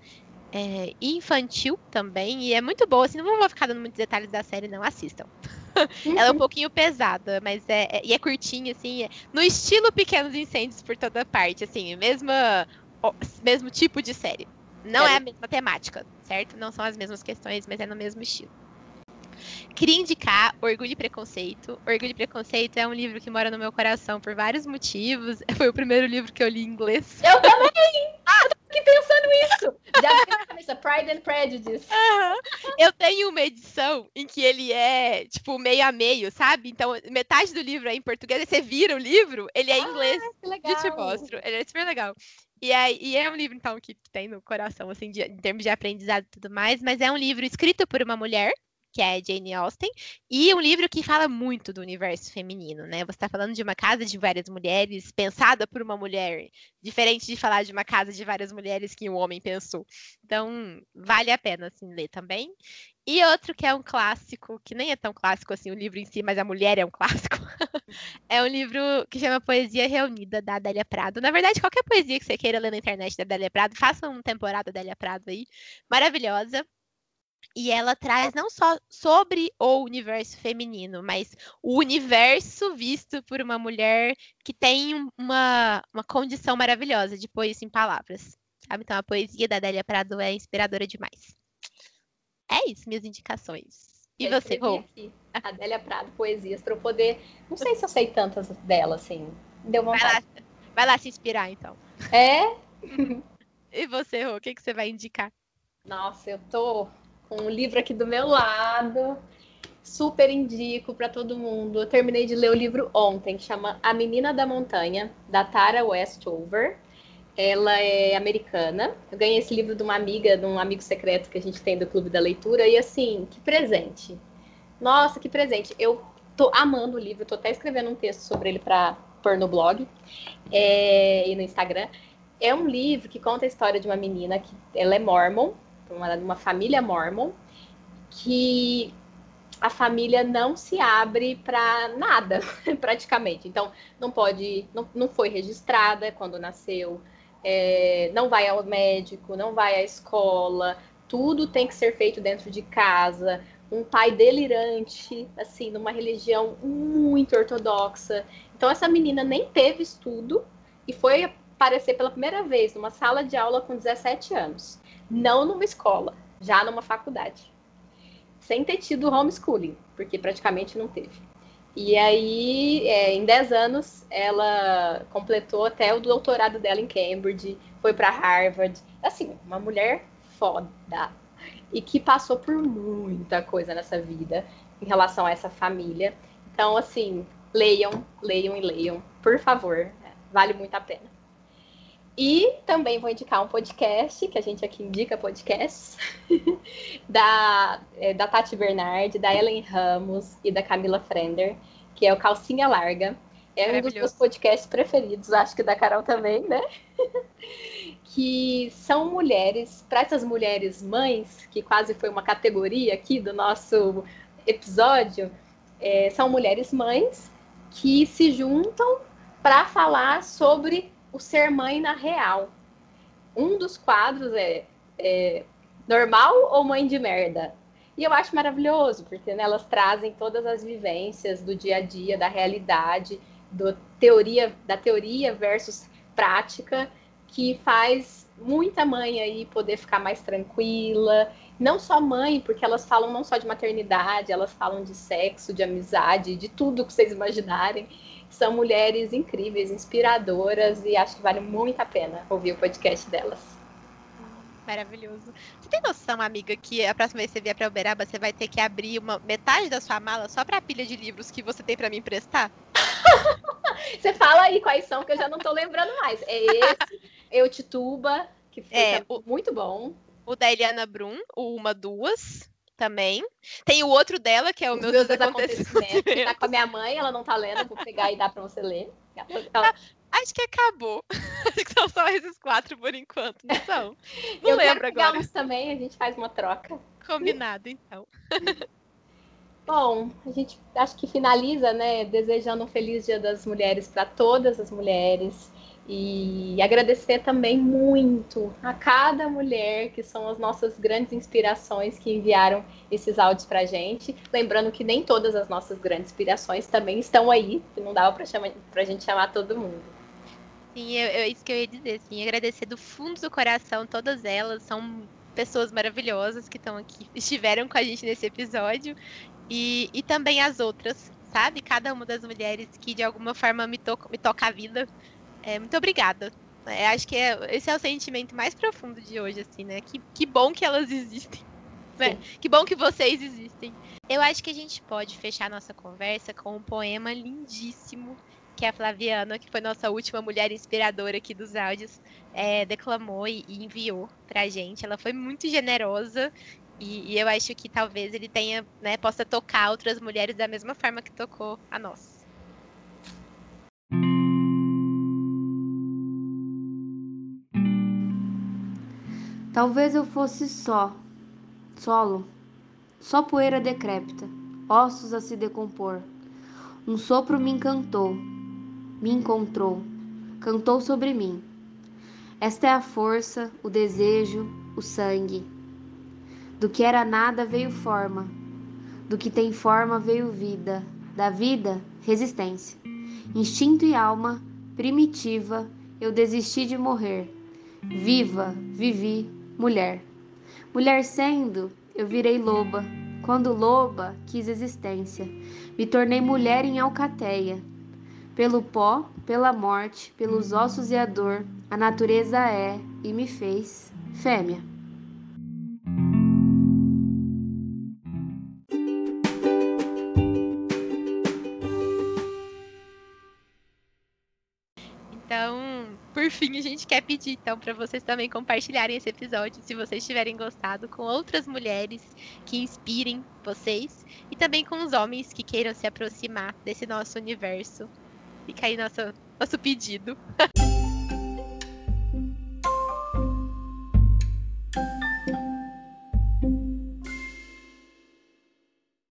é, e infantil também, e é muito boa, assim, não vou ficar dando muitos detalhes da série, não, assistam. Ela é um pouquinho pesada, mas é, é- e é curtinha, assim, é- no estilo Pequenos Incêndios por toda parte, assim, mesma, ó, mesmo tipo de série. Não é a mesma temática, certo? Não são as mesmas questões, mas é no mesmo estilo. Queria indicar Orgulho e Preconceito. Orgulho e Preconceito é um livro que mora no meu coração por vários motivos. Foi o primeiro livro que eu li em inglês. Eu também! Ah, eu tô aqui pensando isso! Já veio na cabeça Pride and Prejudice. Aham. Eu tenho uma edição em que ele é, tipo, meio a meio, sabe? Então, metade do livro é em português, você vira o livro, ele é em inglês. que Eu te legal. mostro. Ele é super legal. E, aí, e é um livro, então, que tem no coração, assim, de- em termos de aprendizado e tudo mais, mas é um livro escrito por uma mulher, que é Jane Austen, e um livro que fala muito do universo feminino, né? Você está falando de uma casa de várias mulheres, pensada por uma mulher, diferente de falar de uma casa de várias mulheres que um homem pensou. Então, vale a pena, assim, ler também. E outro que é um clássico, que nem é tão clássico assim o livro em si, mas a mulher é um clássico. é um livro que chama Poesia Reunida, da Adélia Prado. Na verdade, qualquer poesia que você queira ler na internet da Adélia Prado, faça uma temporada da Adélia Prado aí. Maravilhosa. E ela traz não só sobre o universo feminino, mas o universo visto por uma mulher que tem um- uma, uma condição maravilhosa de pôr isso em palavras. Sabe? Então a poesia da Adélia Prado é inspiradora demais. É isso, minhas indicações. E Eu você, Rô? Adélia Prado, poesias, pra eu poder. Não sei se eu sei tantas dela, assim. Deu Vai lá, vontade. vai lá se inspirar, então. É? E você, Rô, o que, que você vai indicar? Nossa, eu tô com um livro aqui do meu lado. Super indico pra todo mundo. Eu terminei de ler o livro ontem, que chama A Menina da Montanha, da Tara Westover. ela é americana. Eu ganhei esse livro de uma amiga, de um amigo secreto que a gente tem do Clube da Leitura. E assim, que presente. Nossa, que presente. Eu tô amando o livro, tô até escrevendo um texto sobre ele para pôr no blog é, e no Instagram. É um livro que conta a história de uma menina que ela é mormon, uma, uma família mormon, que a família não se abre para nada, praticamente. Então, não pode, não, não foi registrada quando nasceu, é, não vai ao médico, não vai à escola, tudo tem que ser feito dentro de casa. Um pai delirante, assim, numa religião muito ortodoxa. Então, essa menina nem teve estudo e foi aparecer pela primeira vez numa sala de aula com 17 anos. Não numa escola, já numa faculdade. Sem ter tido homeschooling, porque praticamente não teve. E aí, é, em 10 anos, ela completou até o doutorado dela em Cambridge, foi para Harvard. Assim, uma mulher foda. E que passou por muita coisa nessa vida em relação a essa família. Então, assim, leiam, leiam e leiam, por favor. Vale muito a pena. E também vou indicar um podcast, que a gente aqui indica podcasts, da, é, da Tati Bernard, da Ellen Ramos e da Camila Frender, que é o Calcinha Larga. É um dos meus podcasts preferidos, acho que da Carol também, né? que são mulheres, para essas mulheres mães, que quase foi uma categoria aqui do nosso episódio, é, são mulheres mães que se juntam para falar sobre o ser mãe na real. Um dos quadros é, é normal ou mãe de merda? E eu acho maravilhoso, porque né, elas trazem todas as vivências do dia a dia, da realidade, do teoria, da teoria versus prática, que faz muita mãe aí poder ficar mais tranquila. Não só mãe, porque elas falam não só de maternidade, elas falam de sexo, de amizade, de tudo que vocês imaginarem. São mulheres incríveis, inspiradoras e acho que vale muito a pena ouvir o podcast delas. Maravilhoso. Você tem noção, amiga, que a próxima vez que você vier para Uberaba, você vai ter que abrir uma metade da sua mala só para a pilha de livros que você tem para me emprestar? você fala aí quais são, que eu já não tô lembrando mais. É esse, Eu Tituba, que foi É, muito bom. O da Eliana Brum, o Uma Duas, também. Tem o outro dela, que é o meu desacontecimentos, que tá com a minha mãe, ela não tá lendo, vou pegar e dar pra você ler. Ela- Acho que acabou. Acho que são só esses quatro por enquanto, não são? Não eu lembro agora. uns também, a gente faz uma troca. Combinado, então. Bom, a gente acho que finaliza, né, desejando um feliz Dia das Mulheres para todas as mulheres e agradecer também muito a cada mulher que são as nossas grandes inspirações que enviaram esses áudios para gente. Lembrando que nem todas as nossas grandes inspirações também estão aí, que não dava para a gente chamar todo mundo. Sim, eu, eu- isso que eu ia dizer, sim. Agradecer do fundo do coração todas elas. São pessoas maravilhosas que estão aqui, estiveram com a gente nesse episódio. E, e também as outras, sabe? Cada uma das mulheres que de alguma forma me, to me toca a vida. É, muito obrigada. É, acho que é- esse é o sentimento mais profundo de hoje, assim, né? Que, que bom que elas existem. né? Que bom que vocês existem. Eu acho que a gente pode fechar nossa conversa com um poema lindíssimo que a Flaviana, que foi nossa última mulher inspiradora aqui dos áudios, é, declamou e, e enviou pra gente. Ela foi muito generosa e, e eu acho que talvez ele tenha, né, possa tocar outras mulheres da mesma forma que tocou a nós. Talvez eu fosse só, solo, só poeira decrépita, ossos a se decompor. Um sopro me encantou, me encontrou, cantou sobre mim. Esta é a força, o desejo, o sangue. Do que era nada veio forma, do que tem forma veio vida, da vida, resistência. Instinto e alma, primitiva, eu desisti de morrer. Viva, vivi, mulher. Mulher sendo, eu virei loba. Quando loba, quis existência. Me tornei mulher em alcateia. Pelo pó, pela morte, pelos ossos e a dor, a natureza é e me fez fêmea. Por fim, a gente quer pedir então para vocês também compartilharem esse episódio, se vocês tiverem gostado, com outras mulheres que inspirem vocês e também com os homens que queiram se aproximar desse nosso universo. Fica aí nosso, nosso pedido.